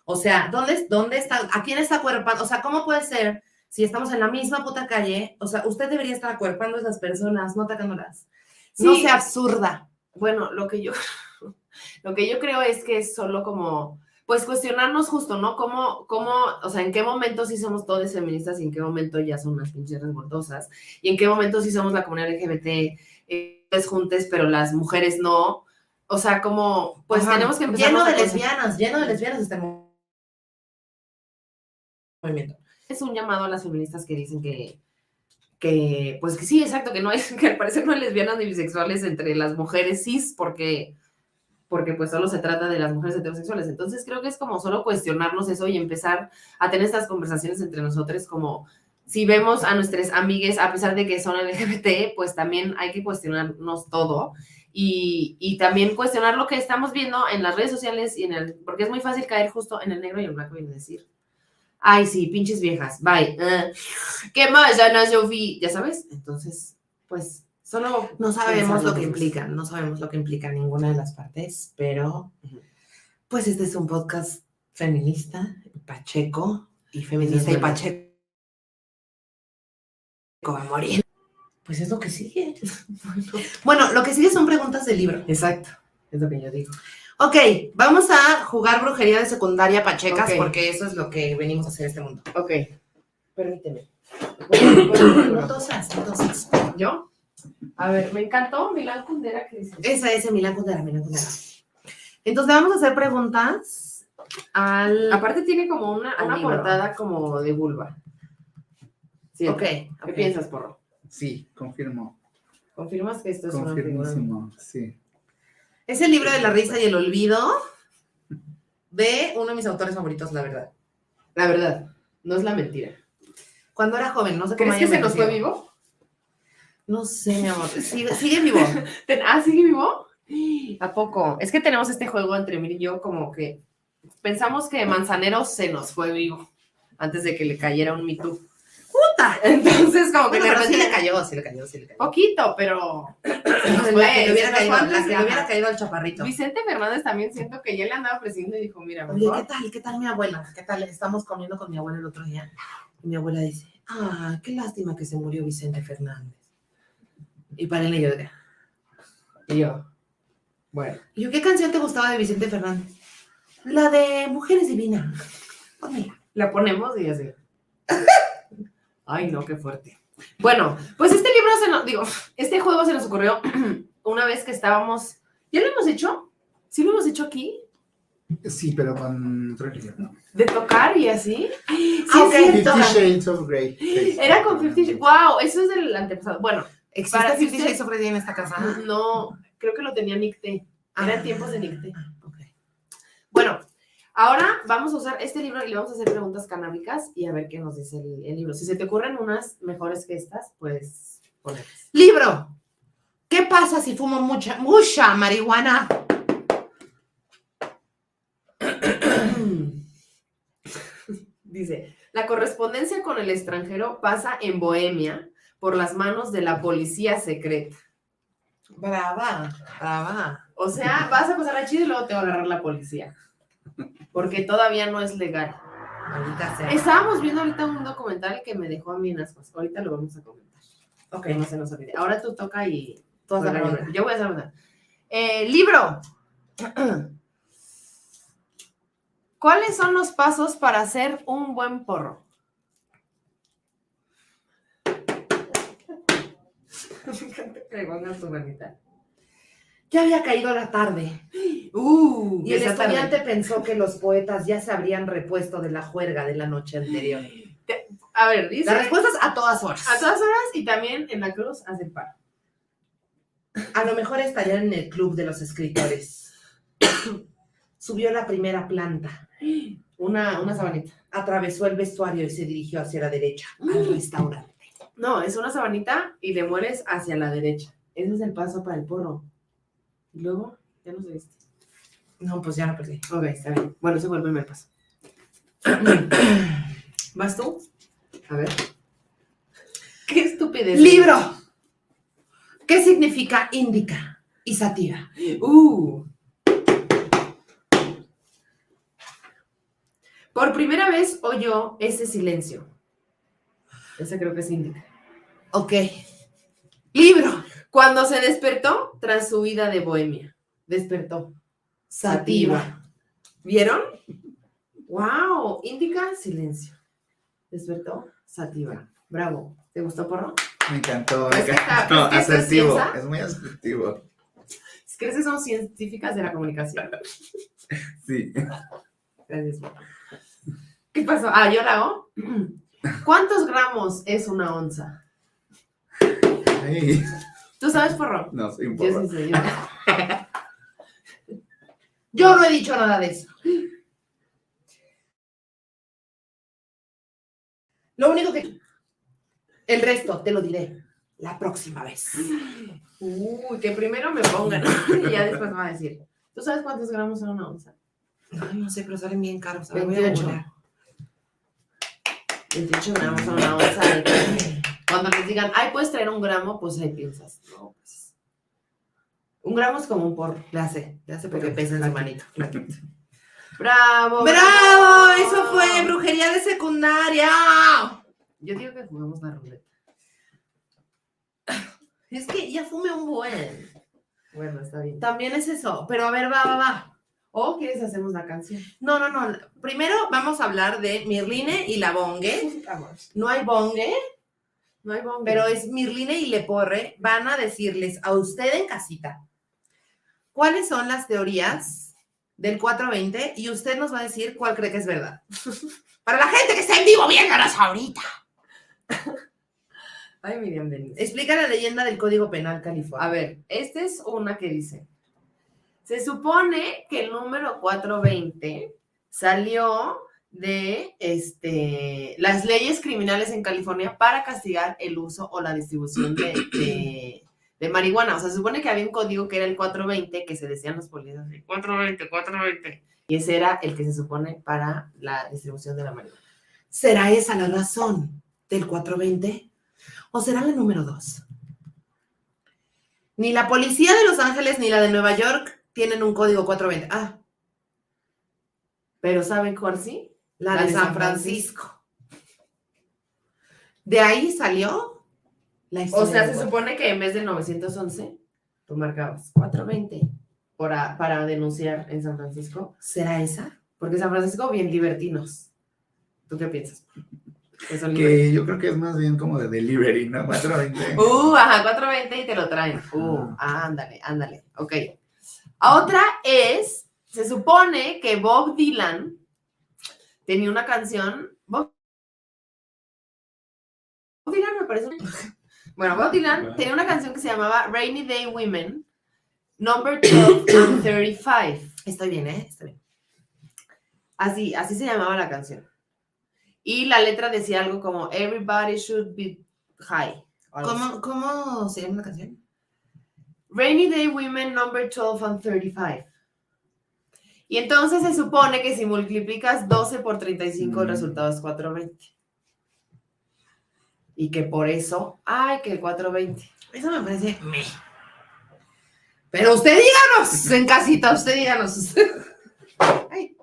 Speaker 1: O sea, ¿dónde, ¿dónde está? ¿A quién está acuerpando? O sea, ¿cómo puede ser si estamos en la misma puta calle? O sea, usted debería estar acuerpando a esas personas, no atacándolas. No sea absurda.
Speaker 2: Bueno, lo que yo, lo que yo creo es que es solo como, pues cuestionarnos justo, ¿no? ¿Cómo, cómo, o sea, en qué momento sí somos todos feministas y en qué momento ya son unas pinches revoltosas? Y en qué momento sí somos la comunidad LGBT, eh, juntes, pero las mujeres no. O sea, como, pues
Speaker 1: Ajá.
Speaker 2: tenemos que empezar
Speaker 1: Lleno de lesbianas, lleno de lesbianas este mo- movimiento.
Speaker 2: es un llamado a las feministas que dicen que, pues que sí, exacto, que no hay, que al parecer no hay lesbianas ni bisexuales entre las mujeres cis, porque, porque pues solo se trata de las mujeres heterosexuales. Entonces creo que es como solo cuestionarnos eso y empezar a tener estas conversaciones entre nosotros como si vemos a nuestras amigues, a pesar de que son LGBT, pues también hay que cuestionarnos todo y, y también cuestionar lo que estamos viendo en las redes sociales y en el, porque es muy fácil caer justo en el negro y el blanco y decir, ay, sí, pinches viejas, bye. eh, ¿Qué más, Ana Sophie? Ya sabes, entonces, pues, solo
Speaker 1: No sabemos lo que implica, no sabemos lo que implica ninguna de las partes, pero pues este es un podcast feminista, Pacheco, y feminista y. Pacheco va a morir. Pues es lo que sigue. Bueno, lo que sigue son preguntas del libro.
Speaker 2: Exacto, es lo que yo digo.
Speaker 1: Ok, vamos a jugar brujería de secundaria pachecas porque eso es lo que venimos a hacer en este mundo.
Speaker 2: Ok,
Speaker 1: Permíteme. No tosas, no tosas.
Speaker 2: ¿yo? A ver, me encantó Milán Kundera que dice.
Speaker 1: Esa es Milán Kundera, Milán Kundera. Entonces vamos a hacer preguntas al...
Speaker 2: Aparte tiene como una, una portada como de vulva. Sí,
Speaker 1: Ok.
Speaker 2: ¿Qué piensas, porro?
Speaker 3: Sí, confirmo.
Speaker 2: ¿Confirmas que esto es una figura?
Speaker 3: Confirmísimo, sí.
Speaker 1: Es el libro de la risa y el olvido de uno de mis autores favoritos, la verdad.
Speaker 2: La verdad, no es la mentira.
Speaker 1: Cuando era joven, no sé cómo
Speaker 2: ¿Crees que se nos fue vivo?
Speaker 1: No sé, mi amor. Sigue, sigue vivo.
Speaker 2: Ah, ¿sigue vivo? ¿A poco? Es que tenemos este juego entre Mir y yo como que pensamos que Manzanero se nos fue vivo antes de que le cayera un Me Too.
Speaker 1: ¡Puta!
Speaker 2: Entonces como que
Speaker 1: Bueno,
Speaker 2: de
Speaker 1: sí
Speaker 2: repente
Speaker 1: le cayó, sí le cayó, sí le cayó.
Speaker 2: poquito, pero nos
Speaker 1: La
Speaker 2: fue,
Speaker 1: que le hubiera caído,
Speaker 2: fue antes
Speaker 1: la que
Speaker 2: de-
Speaker 1: le hubiera
Speaker 2: ajá.
Speaker 1: caído al chaparrito.
Speaker 2: Vicente Fernández también siento que ya le andaba ofreciendo y dijo, mira,
Speaker 1: Oye, ¿qué tal? ¿Qué tal mi abuela? ¿Qué tal? Estamos comiendo con mi abuela el otro día. Y mi abuela dice, ah, qué lástima que se murió Vicente Fernández. Y para él yo,
Speaker 2: Y yo, bueno.
Speaker 1: y yo, ¿qué canción te gustaba de Vicente Fernández? La de Mujeres Divinas. Pónmela.
Speaker 2: La ponemos y así. Ay, no, qué fuerte. Bueno, pues este libro se nos, digo, este juego se nos ocurrió una vez que estábamos, ¿ya lo hemos hecho? ¿Sí lo hemos hecho aquí?
Speaker 3: Sí, pero con otro libro, ¿no?
Speaker 2: De tocar y así. Sí,
Speaker 1: Ah, ok.
Speaker 2: es cierto.
Speaker 3: Fifty Shades of Grey.
Speaker 2: Era con Fifty Shades. Wow, eso es del antepasado. Bueno,
Speaker 1: ¿Existe
Speaker 2: Para
Speaker 1: Fifty Shades of Grey en esta casa?
Speaker 2: no, creo que lo tenía Nicté. Eran
Speaker 1: Ah.
Speaker 2: tiempos de Nicté.
Speaker 1: Ok.
Speaker 2: Bueno, ahora vamos a usar este libro y le vamos a hacer preguntas canábicas y a ver qué nos dice el, el libro. Si se te ocurren unas mejores que estas, pues ponerlas.
Speaker 1: Libro. ¿Qué pasa si fumo mucha, mucha marihuana?
Speaker 2: Dice, la correspondencia con el extranjero pasa en Bohemia por las manos de la policía secreta.
Speaker 1: Brava, brava.
Speaker 2: O sea, vas a pasar a Chile y luego te va a agarrar la policía. Porque todavía no es legal.
Speaker 1: Sea.
Speaker 2: Estábamos viendo ahorita un documental que me dejó a mí en ascuas. Ahorita lo vamos a comentar.
Speaker 1: Ok.
Speaker 2: Que no se nos olvide. Ahora tú toca y
Speaker 1: Tú vas a preguntar.
Speaker 2: Yo voy a hacer una. Eh, libro. ¿Cuáles son los pasos para hacer un buen porro? Me pongas tu manita.
Speaker 1: Ya había caído la tarde
Speaker 2: Uh,
Speaker 1: y el
Speaker 2: tarde.
Speaker 1: estudiante pensó que los poetas ya se habrían repuesto de la juerga de la noche anterior.
Speaker 2: A ver, dice.
Speaker 1: Las respuestas a todas horas.
Speaker 2: A todas horas y también en la cruz hace paro.
Speaker 1: A lo mejor estarían en el club de los escritores. Subió la primera planta,
Speaker 2: Una, una sabanita.
Speaker 1: atravesó el vestuario y se dirigió hacia la derecha, al restaurante.
Speaker 2: No, es una sabanita y le mueres hacia la derecha. Ese es el paso para el porro. Y luego, ya no se viste.
Speaker 1: No, pues ya no perdí.
Speaker 2: Ok, está bien. Bueno, ese fue el primer paso. ¿Vas tú? A ver. Qué estupidez.
Speaker 1: Libro. ¿Qué significa índica y sativa?
Speaker 2: Uh. Por primera vez oyó ese silencio. Ese creo que es indica.
Speaker 1: Ok. Libro.
Speaker 2: Cuando se despertó tras su vida de Bohemia. Despertó.
Speaker 1: Sativa.
Speaker 2: ¿Vieron? ¡Wow! Indica silencio. Despertó. Sativa. Bravo. ¿Te gustó, porro?
Speaker 3: Me encantó. Me
Speaker 2: Es
Speaker 3: encantó.
Speaker 2: es es
Speaker 3: Asertivo. Es muy asertivo.
Speaker 2: ¿Crees que son científicas de la comunicación?
Speaker 3: Sí.
Speaker 2: Gracias. ¿Qué pasó? Ah, ¿yo la hago? ¿Cuántos gramos es una onza?
Speaker 3: Ay,
Speaker 2: ¿Tú sabes, porro?
Speaker 3: no, soy un
Speaker 2: Yo
Speaker 3: poco.
Speaker 2: sí yo.
Speaker 1: Yo no he dicho nada de eso. Lo único que... El resto te lo diré la próxima vez.
Speaker 2: Uy, que primero me pongan y ya después me va a decir. ¿Tú sabes cuántos gramos son una onza?
Speaker 1: Ay, no sé, pero salen bien caros. A ver, voy a
Speaker 2: 28.
Speaker 1: googlear.
Speaker 2: 28 gramos son una onza. y Cuando les digan, ay, puedes traer un gramo, pues ahí piensas. No, pues. Un gramo es como un porro.
Speaker 1: Ya sé, ya sé porque pesa en su manito.
Speaker 2: ¡Bravo!
Speaker 1: ¡Bravo! Eso fue brujería de secundaria.
Speaker 2: Yo digo que jugamos la ruleta.
Speaker 1: Es que ya fumé un buen.
Speaker 2: Bueno, está bien.
Speaker 1: También es eso. Pero a ver, va, va, va.
Speaker 2: ¿O quieres hacemos la canción?
Speaker 1: No, no, no. Primero vamos a hablar de Mirline y la Bongue. No hay Bongue,
Speaker 2: No hay bomba.
Speaker 1: pero es Mirline y Leporre. Van a decirles a usted en casita cuáles son las teorías del 420 y usted nos va a decir cuál cree que es verdad. Para la gente que está en vivo viéndonos ahorita.
Speaker 2: Ay, Miriam Denise.
Speaker 1: Explica la leyenda del Código Penal California.
Speaker 2: A ver, esta es una que dice, se supone que el número 420 salió de este, las leyes criminales en California para castigar el uso o la distribución de, de- de marihuana. O sea, se supone que había un código que era el 420 que se decían los policías, así, 420, 420. Y ese era el que se supone para la distribución de la marihuana.
Speaker 1: ¿Será esa la razón del 420? ¿O será la número 2? Ni la policía de Los Ángeles ni la de Nueva York tienen un código 420. Ah,
Speaker 2: Pero ¿saben cuál sí?
Speaker 1: La, de, San Francisco. De ahí salió la
Speaker 2: O
Speaker 1: historia.
Speaker 2: sea,
Speaker 1: del
Speaker 2: se supone que en vez de 911, tú marcabas 420 para, para denunciar en San Francisco,
Speaker 1: ¿Será esa?
Speaker 2: porque San Francisco bien libertinos. ¿Tú qué piensas? Que
Speaker 3: yo creo que es más bien como de delivery, ¿no? 420.
Speaker 2: Uh, ajá, 420 y te lo traen. Uh, ándale, ándale. Ok. Otra es se supone que Bob Dylan tenía una canción. Bob, Dylan me parece. Bueno, Bob Dylan tenía una canción que se llamaba Rainy Day Women, number 12 and 35.
Speaker 1: Estoy bien, ¿eh? Estoy bien.
Speaker 2: Así, así se llamaba la canción. Y la letra decía algo como Everybody should be high.
Speaker 1: ¿Cómo, ¿Cómo se llama la canción?
Speaker 2: Rainy Day Women number 12 and 35. Y entonces se supone que si multiplicas 12 por 35 el
Speaker 3: Mm.
Speaker 2: resultado es 420. Y que por eso, ay, que el 420.
Speaker 1: Eso me parece me. Pero usted díganos en casita, usted díganos. Ay.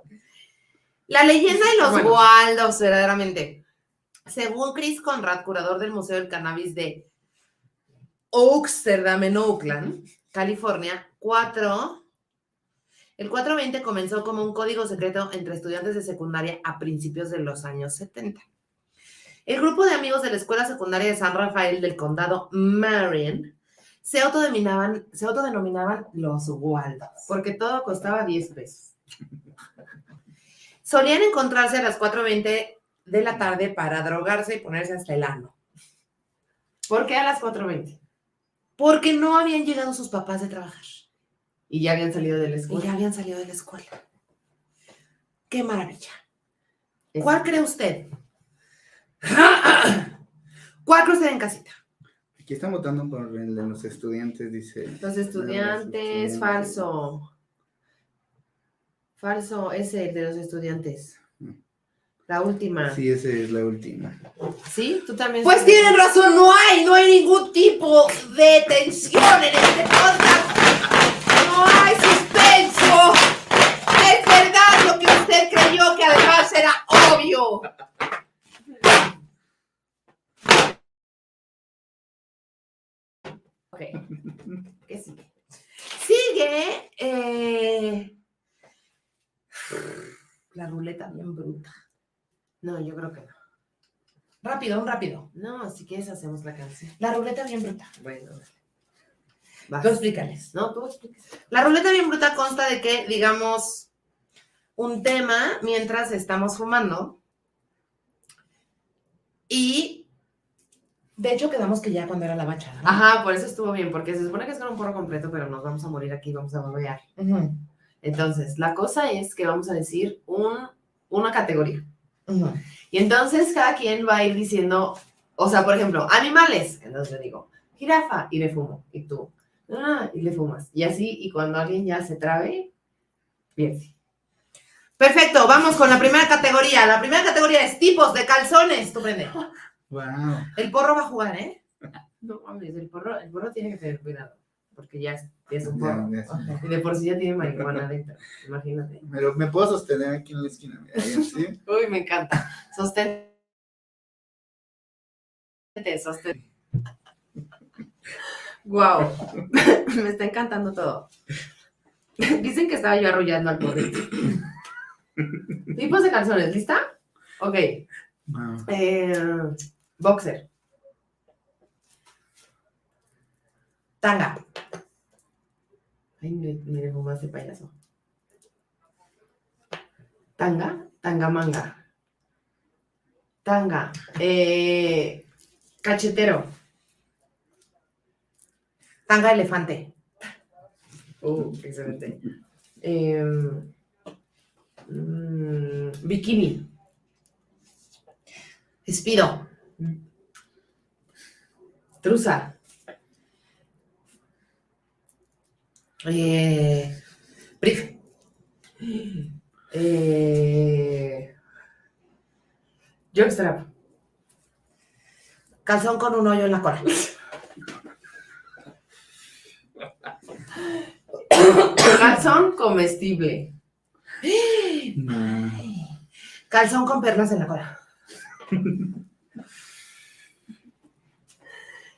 Speaker 1: La leyenda de los
Speaker 2: Bueno.
Speaker 1: Waldos, verdaderamente. Según Chris Conrad, curador del Museo del Cannabis de Oaksterdam en Oakland, California, 4. El 420 comenzó como un código secreto entre estudiantes de secundaria a principios de los años 70. El grupo de amigos de la escuela secundaria de San Rafael del condado Marion se autodenominaban, los Waldos.
Speaker 2: Porque todo costaba 10 pesos.
Speaker 1: Solían encontrarse a las 4.20 de la tarde para drogarse y ponerse hasta el ano.
Speaker 2: ¿Por qué a las 4.20?
Speaker 1: Porque no habían llegado sus papás de trabajar.
Speaker 2: Y ya habían salido de la
Speaker 1: Y
Speaker 2: escuela.
Speaker 1: ya habían salido de la escuela. ¡Qué maravilla!
Speaker 2: Es-
Speaker 1: ¿Cuál cree usted? ¿Cuál cree usted en casita?
Speaker 3: Aquí están votando por el de los estudiantes, dice.
Speaker 2: Los estudiantes,
Speaker 3: estudiantes.
Speaker 2: falso. Falso, ese el de los estudiantes. La última. ¿Sí?
Speaker 3: Sí, esa es la última.
Speaker 2: ¿Tú también?
Speaker 1: Pues
Speaker 2: sabes?
Speaker 1: tienen razón, no hay, no hay ningún tipo de tensión en este podcast. No hay suspenso. Es verdad lo que usted creyó que además era obvio.
Speaker 2: Ok. ¿Qué sigue?
Speaker 1: Sigue eh, la ruleta bien bruta.
Speaker 2: No, yo creo que no.
Speaker 1: Rápido, un rápido.
Speaker 2: No, si quieres hacemos la canción.
Speaker 1: La ruleta bien bruta.
Speaker 2: Bueno. Vas.
Speaker 1: Tú explícales.
Speaker 2: No, tú expliques.
Speaker 1: La ruleta bien bruta consta de que, digamos, un tema mientras estamos fumando. Y de hecho quedamos que ya cuando era la bachada. ¿no?
Speaker 2: Ajá, por eso estuvo bien, porque se supone que es con un porro completo, pero nos vamos a morir aquí, vamos a babear. Entonces, la cosa es que vamos a decir un, una categoría. Y entonces cada quien va a ir diciendo, o sea, por ejemplo, animales. Entonces yo digo, jirafa, y le fumo. Y tú, ah, y le fumas. Y así, y cuando alguien ya se trabe, pierde.
Speaker 1: Perfecto, vamos con la primera categoría. La primera categoría es tipos de calzones. Tú prende.
Speaker 3: Wow.
Speaker 1: El porro va a jugar, ¿eh?
Speaker 2: No mames, el porro, el porro tiene que tener cuidado, porque ya es, ya es un porro.
Speaker 3: ya es un
Speaker 2: Y de por sí ya tiene marihuana adentro, imagínate.
Speaker 3: Pero me puedo sostener aquí en la esquina.
Speaker 2: Uy, me encanta. Sostén. Sostén. Wow. Me está encantando todo. Dicen que estaba yo arrullando al poder. Tipos de calzones, ¿lista? Ok.
Speaker 3: Wow.
Speaker 2: Eh, boxer.
Speaker 1: Tanga.
Speaker 2: Ay, me, me fumaste payaso. Tanga, tanga manga. Tanga. Eh, cachetero.
Speaker 1: Tanga elefante.
Speaker 2: Uh, excelente. Eh, bikini.
Speaker 1: Espido.
Speaker 2: Truza.
Speaker 1: Eh, brief.
Speaker 2: Eh, jockstrap.
Speaker 1: Calzón con un hoyo en la cola.
Speaker 2: Calzón comestible.
Speaker 3: No.
Speaker 1: Calzón con perlas en la cola.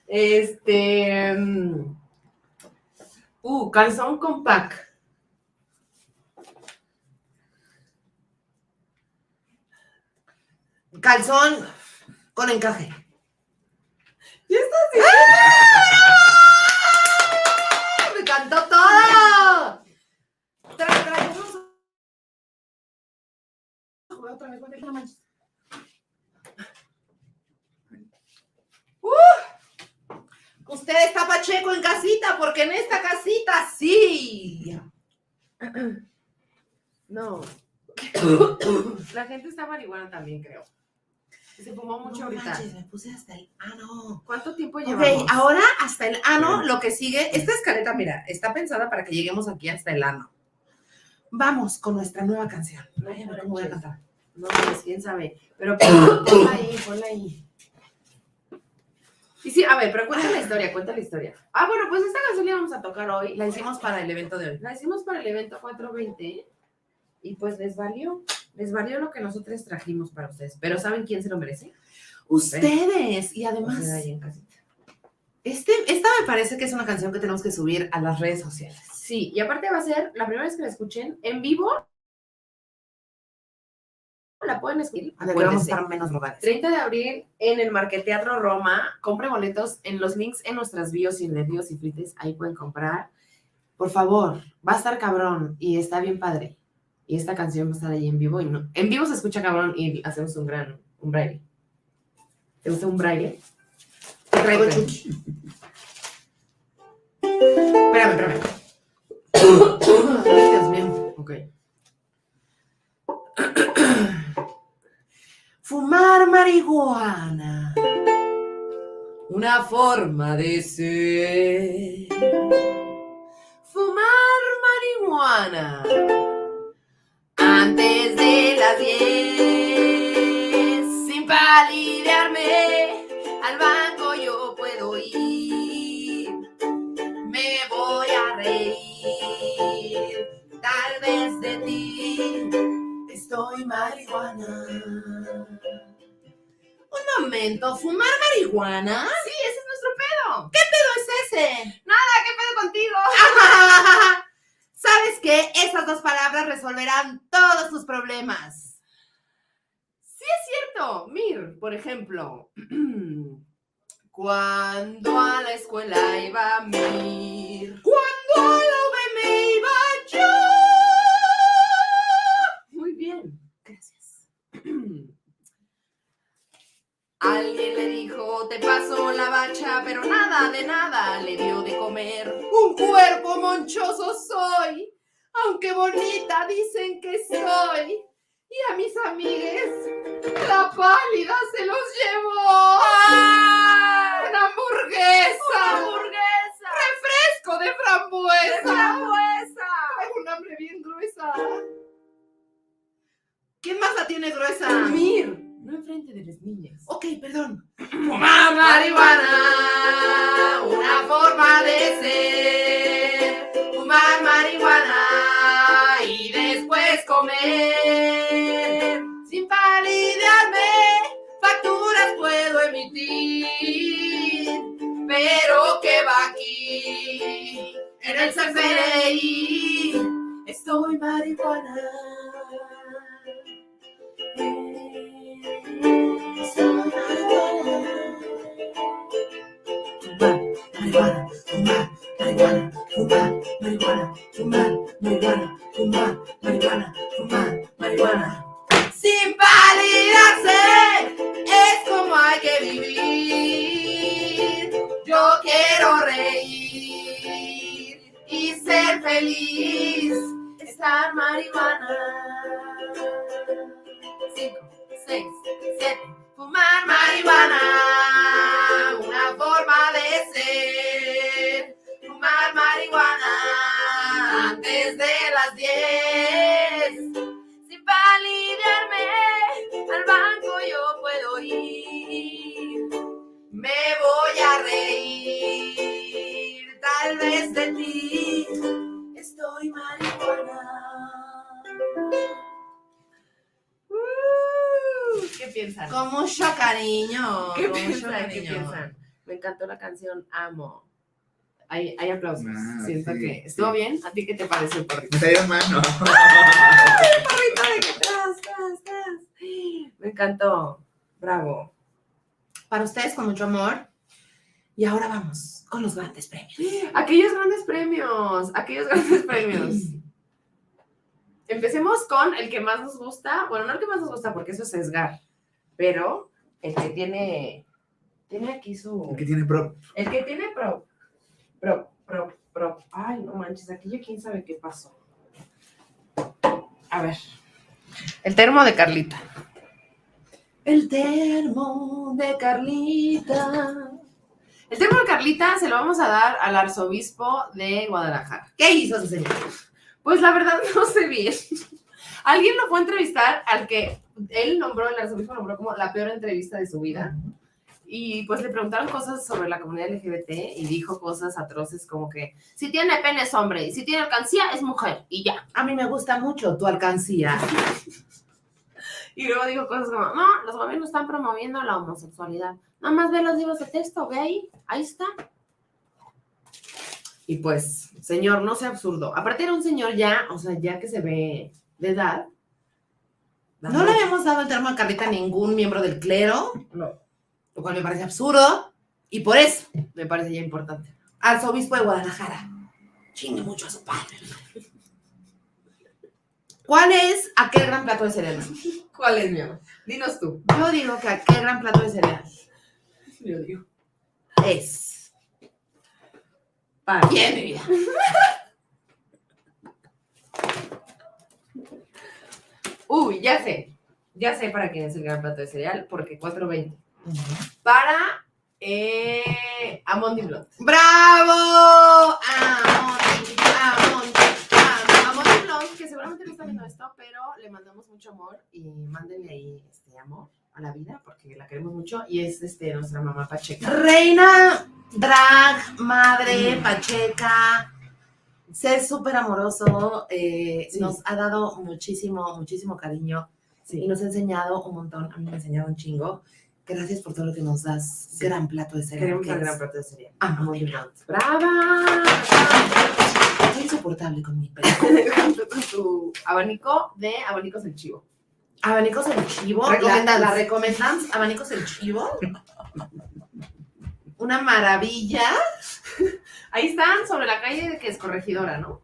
Speaker 2: Este. mm, Uh, calzón con pack.
Speaker 1: Calzón con encaje. ¡Ah! ¡Me cantó todo! Tra- traemos otra vez, güey, no manches. Usted está pacheco en casita, porque en esta casita sí.
Speaker 2: No. La gente está marihuana también, creo. Se fumó mucho
Speaker 1: No
Speaker 2: ahorita.
Speaker 1: manches, me puse hasta el ano.
Speaker 2: ¿Cuánto tiempo
Speaker 1: Ok,
Speaker 2: llevamos?
Speaker 1: ahora hasta el ano, lo que sigue, esta escaleta, mira, está pensada para que lleguemos aquí hasta el ano. Vamos con nuestra nueva canción.
Speaker 2: No
Speaker 1: Ay, cómo voy a cantar.
Speaker 2: No, pues quién sabe. Pero pon- ponla ahí, ponla ahí. Y sí, a ver, pero cuenta la historia, cuenta la historia. Ah, bueno, pues esta canción la vamos a tocar hoy.
Speaker 1: La hicimos para el evento de hoy.
Speaker 2: La hicimos para el evento 420 y pues les valió. Les valió lo que nosotros trajimos para ustedes. Pero ¿saben quién se lo merece?
Speaker 1: Ustedes, y además,
Speaker 2: Ustedes ahí en casita.
Speaker 1: este, esta me parece que es una canción que tenemos que subir a las redes sociales.
Speaker 2: Sí, y aparte va a ser la primera vez que la escuchen en vivo. La pueden
Speaker 1: a
Speaker 2: Acuérdense.
Speaker 1: estar menos lugares.
Speaker 2: 30 de abril en el Marqueteatro Roma. Compre boletos en los links en nuestras bios y en bios y frites. Ahí pueden comprar.
Speaker 1: Por favor,
Speaker 2: Va a estar cabrón y está bien padre. Y esta canción va a estar ahí en vivo. Y no, en vivo se escucha cabrón y hacemos un gran un braille. ¿Te gusta un braille?
Speaker 1: te traigo chuchi. Espérame, espérame. Dios mío.
Speaker 2: Ok.
Speaker 1: Fumar marihuana. Una forma de ser.
Speaker 2: Fumar marihuana antes de las 10. Sin palidearme, al banco yo puedo ir. Me voy a reír, tal vez de ti.
Speaker 1: Estoy marihuana. Un momento, ¿fumar marihuana?
Speaker 2: Sí, ese es nuestro pedo.
Speaker 1: ¿Qué pedo es ese?
Speaker 2: Nada, ¿qué pedo contigo?
Speaker 1: ¿Sabes qué? Esas dos palabras resolverán todos tus problemas.
Speaker 2: Sí es cierto. Mir, por ejemplo, cuando a la escuela iba Mir.
Speaker 1: Cuando a la me iba yo. Un cuerpo monchoso soy, aunque bonita dicen que soy. Y a mis amigues, la pálida se los llevó. ¡Una hamburguesa!
Speaker 2: ¡Una hamburguesa!
Speaker 1: ¡Refresco de frambuesa!
Speaker 2: ¡Frambuesa!
Speaker 1: Traigo un hambre bien gruesa. ¿Quién más la tiene gruesa?
Speaker 2: Mir, no enfrente de las niñas.
Speaker 1: Ok, perdón.
Speaker 2: Fumar marihuana, una forma de ser. Fumar marihuana y después comer. Sin palidearme, facturas puedo emitir. Pero que va aquí, en el CFDI, estoy marihuana. Sin palidarse es como hay que vivir. Yo quiero reír y ser feliz. Estar marihuana. Cinco, seis, siete. Fumar marihuana, marihuana antes de las diez. Sin palidearme, al banco yo puedo ir. Me voy a reír, tal vez de ti. Estoy marihuana. Uh, ¿Qué piensan?
Speaker 1: Con mucho cariño.
Speaker 2: ¿Qué
Speaker 1: con mucho
Speaker 2: piensan? ¿Qué
Speaker 1: cariño.
Speaker 2: piensan? Me encantó la canción Amo. Hay, hay aplausos.
Speaker 3: Ah,
Speaker 2: Siento
Speaker 3: sí,
Speaker 2: que estuvo
Speaker 3: sí.
Speaker 2: bien. ¿A ti qué te pareció el porrito?
Speaker 3: Me salió mano.
Speaker 2: Porrito de que tras, tras, tras. Me encantó. Bravo.
Speaker 1: Para ustedes con mucho amor. Y ahora vamos con los grandes premios.
Speaker 2: Aquellos grandes premios. Aquellos grandes premios. Empecemos con el que más nos gusta. Bueno, no el que más nos gusta porque eso es sesgar, pero el que tiene, tiene aquí su...
Speaker 3: El que tiene pro.
Speaker 2: El que tiene pro, pro, pro, pro. Ay, no manches, aquí ya quién sabe qué pasó. A ver. El termo de Carlita. El termo de Carlita. El termo de Carlita se lo vamos a dar al arzobispo de Guadalajara.
Speaker 1: ¿Qué hizo ese señor?
Speaker 2: Pues la verdad no sé bien. Alguien lo fue a entrevistar al que él nombró, el arzobispo nombró como la peor entrevista de su vida. Y pues le preguntaron cosas sobre la comunidad LGBT y dijo cosas atroces como que si tiene pene es hombre y si tiene alcancía es mujer y ya.
Speaker 1: A mí me gusta mucho tu alcancía.
Speaker 2: Y luego dijo cosas como, no, los gobiernos están promoviendo la homosexualidad. Nada más ve los libros de texto, ve ahí, ahí está. Y pues, señor, no sea absurdo. Aparte era un señor ya, o sea, ya que se ve de edad.
Speaker 1: No le habíamos dado el termo a Carlita a ningún miembro del clero,
Speaker 2: No,
Speaker 1: lo cual me parece absurdo. Y por eso,
Speaker 2: me parece ya importante.
Speaker 1: arzobispo de Guadalajara, chingue mucho a su padre. ¿Cuál es aquel gran plato de cereal?
Speaker 2: ¿Cuál es, mi amor? Dinos tú.
Speaker 1: Yo digo que aquel gran plato de cereal
Speaker 2: Yo digo.
Speaker 1: es.
Speaker 2: Para.
Speaker 1: Bien, mi vida.
Speaker 2: Uy, ya sé. Ya sé para quién es el gran plato de cereal, porque 4.20. Para eh, Amondi Blond.
Speaker 1: ¡Bravo! Amonte, Amonte.
Speaker 2: Amondi Blond, que seguramente no está viendo esto, pero le mandamos mucho amor y mándenle ahí este amor a la vida, porque la queremos mucho y es este, nuestra mamá Pacheca.
Speaker 1: Reina, drag, madre, pacheca, ser súper amoroso, eh,
Speaker 2: Sí.
Speaker 1: nos ha dado muchísimo, muchísimo cariño y nos ha enseñado un montón, a mí me ha enseñado un chingo. Gracias por todo lo que nos das.
Speaker 2: Sí.
Speaker 1: Gran plato de cereal.
Speaker 2: Queremos
Speaker 1: es
Speaker 2: gran plato de cereal.
Speaker 1: Amondi Blond.
Speaker 2: Blond. ¡Brava!
Speaker 1: Soy insoportable con mi pelo.
Speaker 2: Con tu abanico de abanicos el chivo.
Speaker 1: Abanicos el chivo.
Speaker 2: Recomendamos.
Speaker 1: La, la recomendamos. Abanicos el chivo. Una maravilla.
Speaker 2: Ahí están, sobre la calle que es corregidora, ¿no?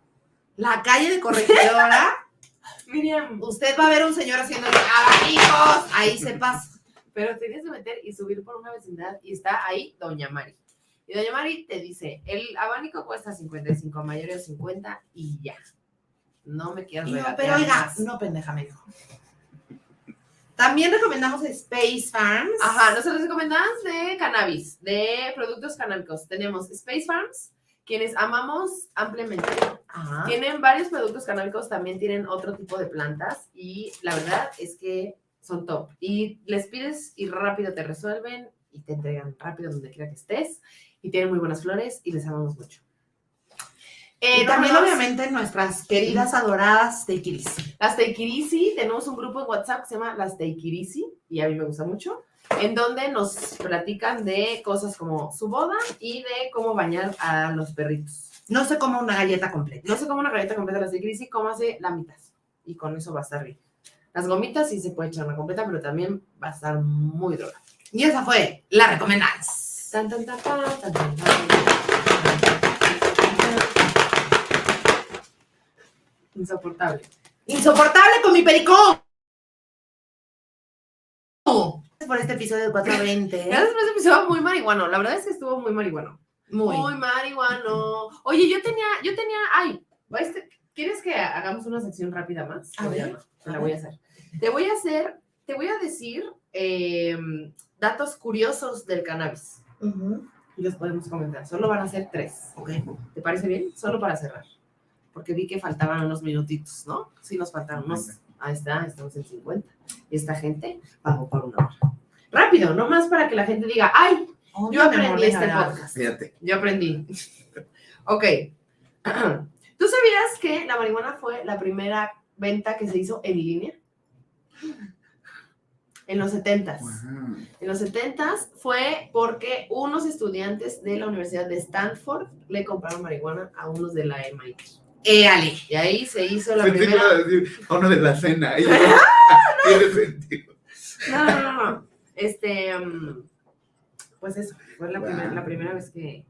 Speaker 1: La calle de Corregidora.
Speaker 2: Miriam.
Speaker 1: Usted va a ver un señor haciendo abanicos. Ahí se pasa.
Speaker 2: Pero tienes que meter y subir por una vecindad y está ahí Doña Mari. Y Doña Mari te dice, el abanico cuesta 55, mayor de 50 y ya. No me quieras regatear
Speaker 1: pero oiga,
Speaker 2: más.
Speaker 1: no pendeja, me dijo. También recomendamos Space Farms.
Speaker 2: Ajá, nosotros recomendamos de cannabis, de productos canábicos. Tenemos Space Farms, quienes amamos ampliamente.
Speaker 1: Ajá.
Speaker 2: Tienen varios productos canábicos, también tienen otro tipo de plantas y la verdad es que son top. Y les pides y rápido te resuelven y te entregan rápido donde quiera que estés y tienen muy buenas flores y les amamos mucho.
Speaker 1: Y
Speaker 2: Eh,
Speaker 1: también, obviamente, nuestras queridas, adoradas Tequilis.
Speaker 2: Las Teikirisi, tenemos un grupo en WhatsApp que se llama Las Teikirisi y a mí me gusta mucho, en donde nos platican de cosas como su boda y de cómo bañar a los perritos.
Speaker 1: No se come una galleta completa.
Speaker 2: No sé cómo una galleta completa de las Teikirisi, cómase la mitad y con eso va a estar bien. Las gomitas sí se puede echar una completa, pero también va a estar muy droga.
Speaker 1: Y esa fue la.
Speaker 2: Tan, tan, tan, tan. Insoportable.
Speaker 1: Insoportable con mi pericón. Por este episodio de 420.
Speaker 2: Gracias por ese episodio muy marihuano. La verdad es que estuvo muy marihuano.
Speaker 1: Muy.
Speaker 2: Muy marihuano. Oye, yo tenía, yo tenía, ay, este, ¿quieres que hagamos una sección rápida más?
Speaker 1: A ver,
Speaker 2: la voy a hacer. Te voy a hacer, te voy a decir eh, datos curiosos del cannabis.
Speaker 1: Ujú.
Speaker 2: Y los podemos comentar. Solo van a ser tres.
Speaker 1: Ok.
Speaker 2: ¿Te parece bien? Solo para cerrar. Porque vi que faltaban unos minutitos, ¿no? Sí, nos faltaron unos.
Speaker 3: Venga.
Speaker 2: Ahí está, estamos en 50. Y esta gente pagó por una hora. Rápido, no más para que la gente diga, ay,
Speaker 1: Obvio,
Speaker 2: yo aprendí este podcast.
Speaker 3: Fíjate.
Speaker 2: Yo aprendí. ok. ¿Tú sabías que la marihuana fue la primera venta que se hizo en línea? En los 70s.
Speaker 3: Wow.
Speaker 2: En los 70s fue porque unos estudiantes de la Universidad de Stanford le compraron marihuana a unos de la MIT.
Speaker 1: Éale.
Speaker 2: Y ahí se hizo la
Speaker 3: que
Speaker 2: primera.
Speaker 3: decir a uno de la cena. Y yo, Tiene sentido.
Speaker 2: No, no, no, no. Este, mm, pues eso, fue la,
Speaker 3: Wow.
Speaker 2: primera, la primera vez que...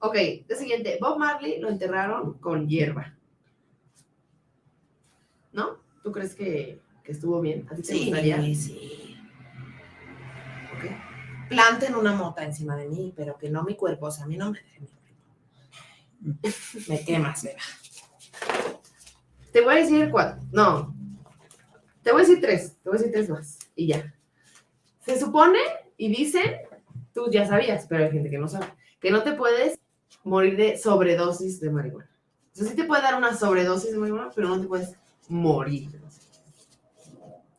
Speaker 2: Ok, lo siguiente, Bob Marley lo enterraron con hierba. ¿no? ¿Tú crees que, que estuvo bien? ¿A ti te
Speaker 1: Sí,
Speaker 2: gustaría?
Speaker 1: sí.
Speaker 2: Ok.
Speaker 1: Planten una mota encima de mí, pero que no mi cuerpo, o sea, a mí no me dejen mi cuerpo. Me quemas, Beba.
Speaker 2: Te voy a decir cuatro. No. Te voy a decir tres. Te voy a decir tres más. Y ya. Se supone y dicen, tú ya sabías, pero hay gente que no sabe, que no te puedes morir de sobredosis de marihuana. O sea, sí te puede dar una sobredosis de marihuana, pero no te puedes morir.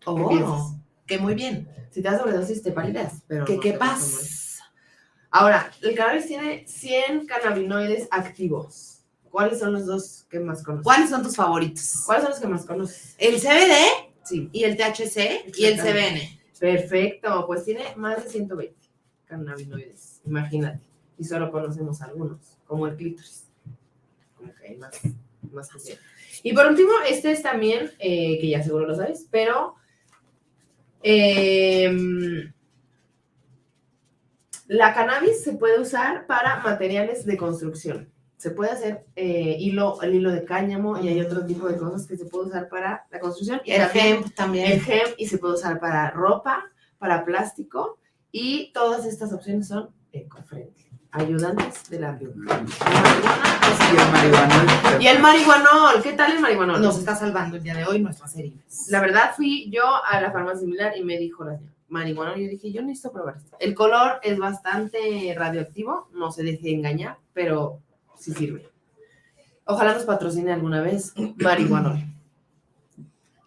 Speaker 1: Oh,
Speaker 2: piensas?
Speaker 1: que muy bien.
Speaker 2: Si te da sobredosis, te palideas. Pero no
Speaker 1: qué
Speaker 2: morir.
Speaker 1: pasa.
Speaker 2: Ahora, el cannabis tiene 100 cannabinoides activos. ¿Cuáles son los dos que más conoces?
Speaker 1: ¿Cuáles son tus favoritos?
Speaker 2: ¿Cuáles son los que más conoces?
Speaker 1: El CBD
Speaker 2: Sí.
Speaker 1: y el THC y el. CBN.
Speaker 2: Perfecto, pues tiene más de 120 cannabinoides, imagínate. Y solo conocemos algunos, como el clítoris. Como que hay más, más. Y por último, este es también, eh, que ya seguro lo sabes, pero em, la cannabis se puede usar para materiales de construcción. Se puede hacer eh, hilo, el hilo de cáñamo y hay otro tipo de cosas que se puede usar para la construcción. Y
Speaker 1: El
Speaker 2: también-
Speaker 1: hemp
Speaker 2: el
Speaker 1: también.
Speaker 2: hemp y se puede usar para ropa, para plástico y todas estas opciones son eco-friendly, ayudantes ambiente. La marihuana
Speaker 3: Y el marihuana.
Speaker 2: Y el marihuanol, ¿qué tal el marihuanol?
Speaker 1: Nos está salvando el día de hoy nuestras heridas.
Speaker 2: La verdad fui yo a la farmacia similar y me dijo la señora, marihuanol, y yo dije, yo necesito probar esto. El color es bastante radioactivo, no se deje engañar, pero sí sirve. Ojalá nos patrocine alguna vez marihuanol.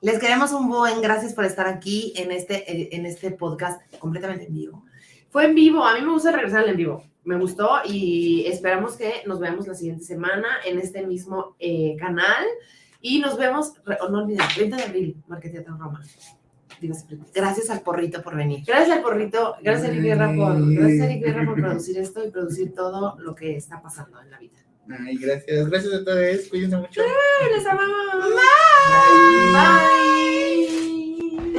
Speaker 1: Les queremos un buen gracias por estar aquí en este, eh, en este podcast completamente en vivo.
Speaker 2: Fue en vivo, a mí me gusta regresar al en vivo. Me gustó y esperamos que nos veamos la siguiente semana en este mismo eh, canal. Y nos vemos, oh, no olviden, 30 de abril, Marqueteatro Roma. Dígase, Felipe.
Speaker 1: Gracias al porrito por venir.
Speaker 2: Gracias al porrito, gracias a Eric Guerra por, gracias a Guerra por producir esto y producir todo lo que está pasando en la vida.
Speaker 3: Ay, gracias. Gracias a todos. Cuídense mucho.
Speaker 2: ¡Les amamos!
Speaker 3: Bye.
Speaker 2: Bye.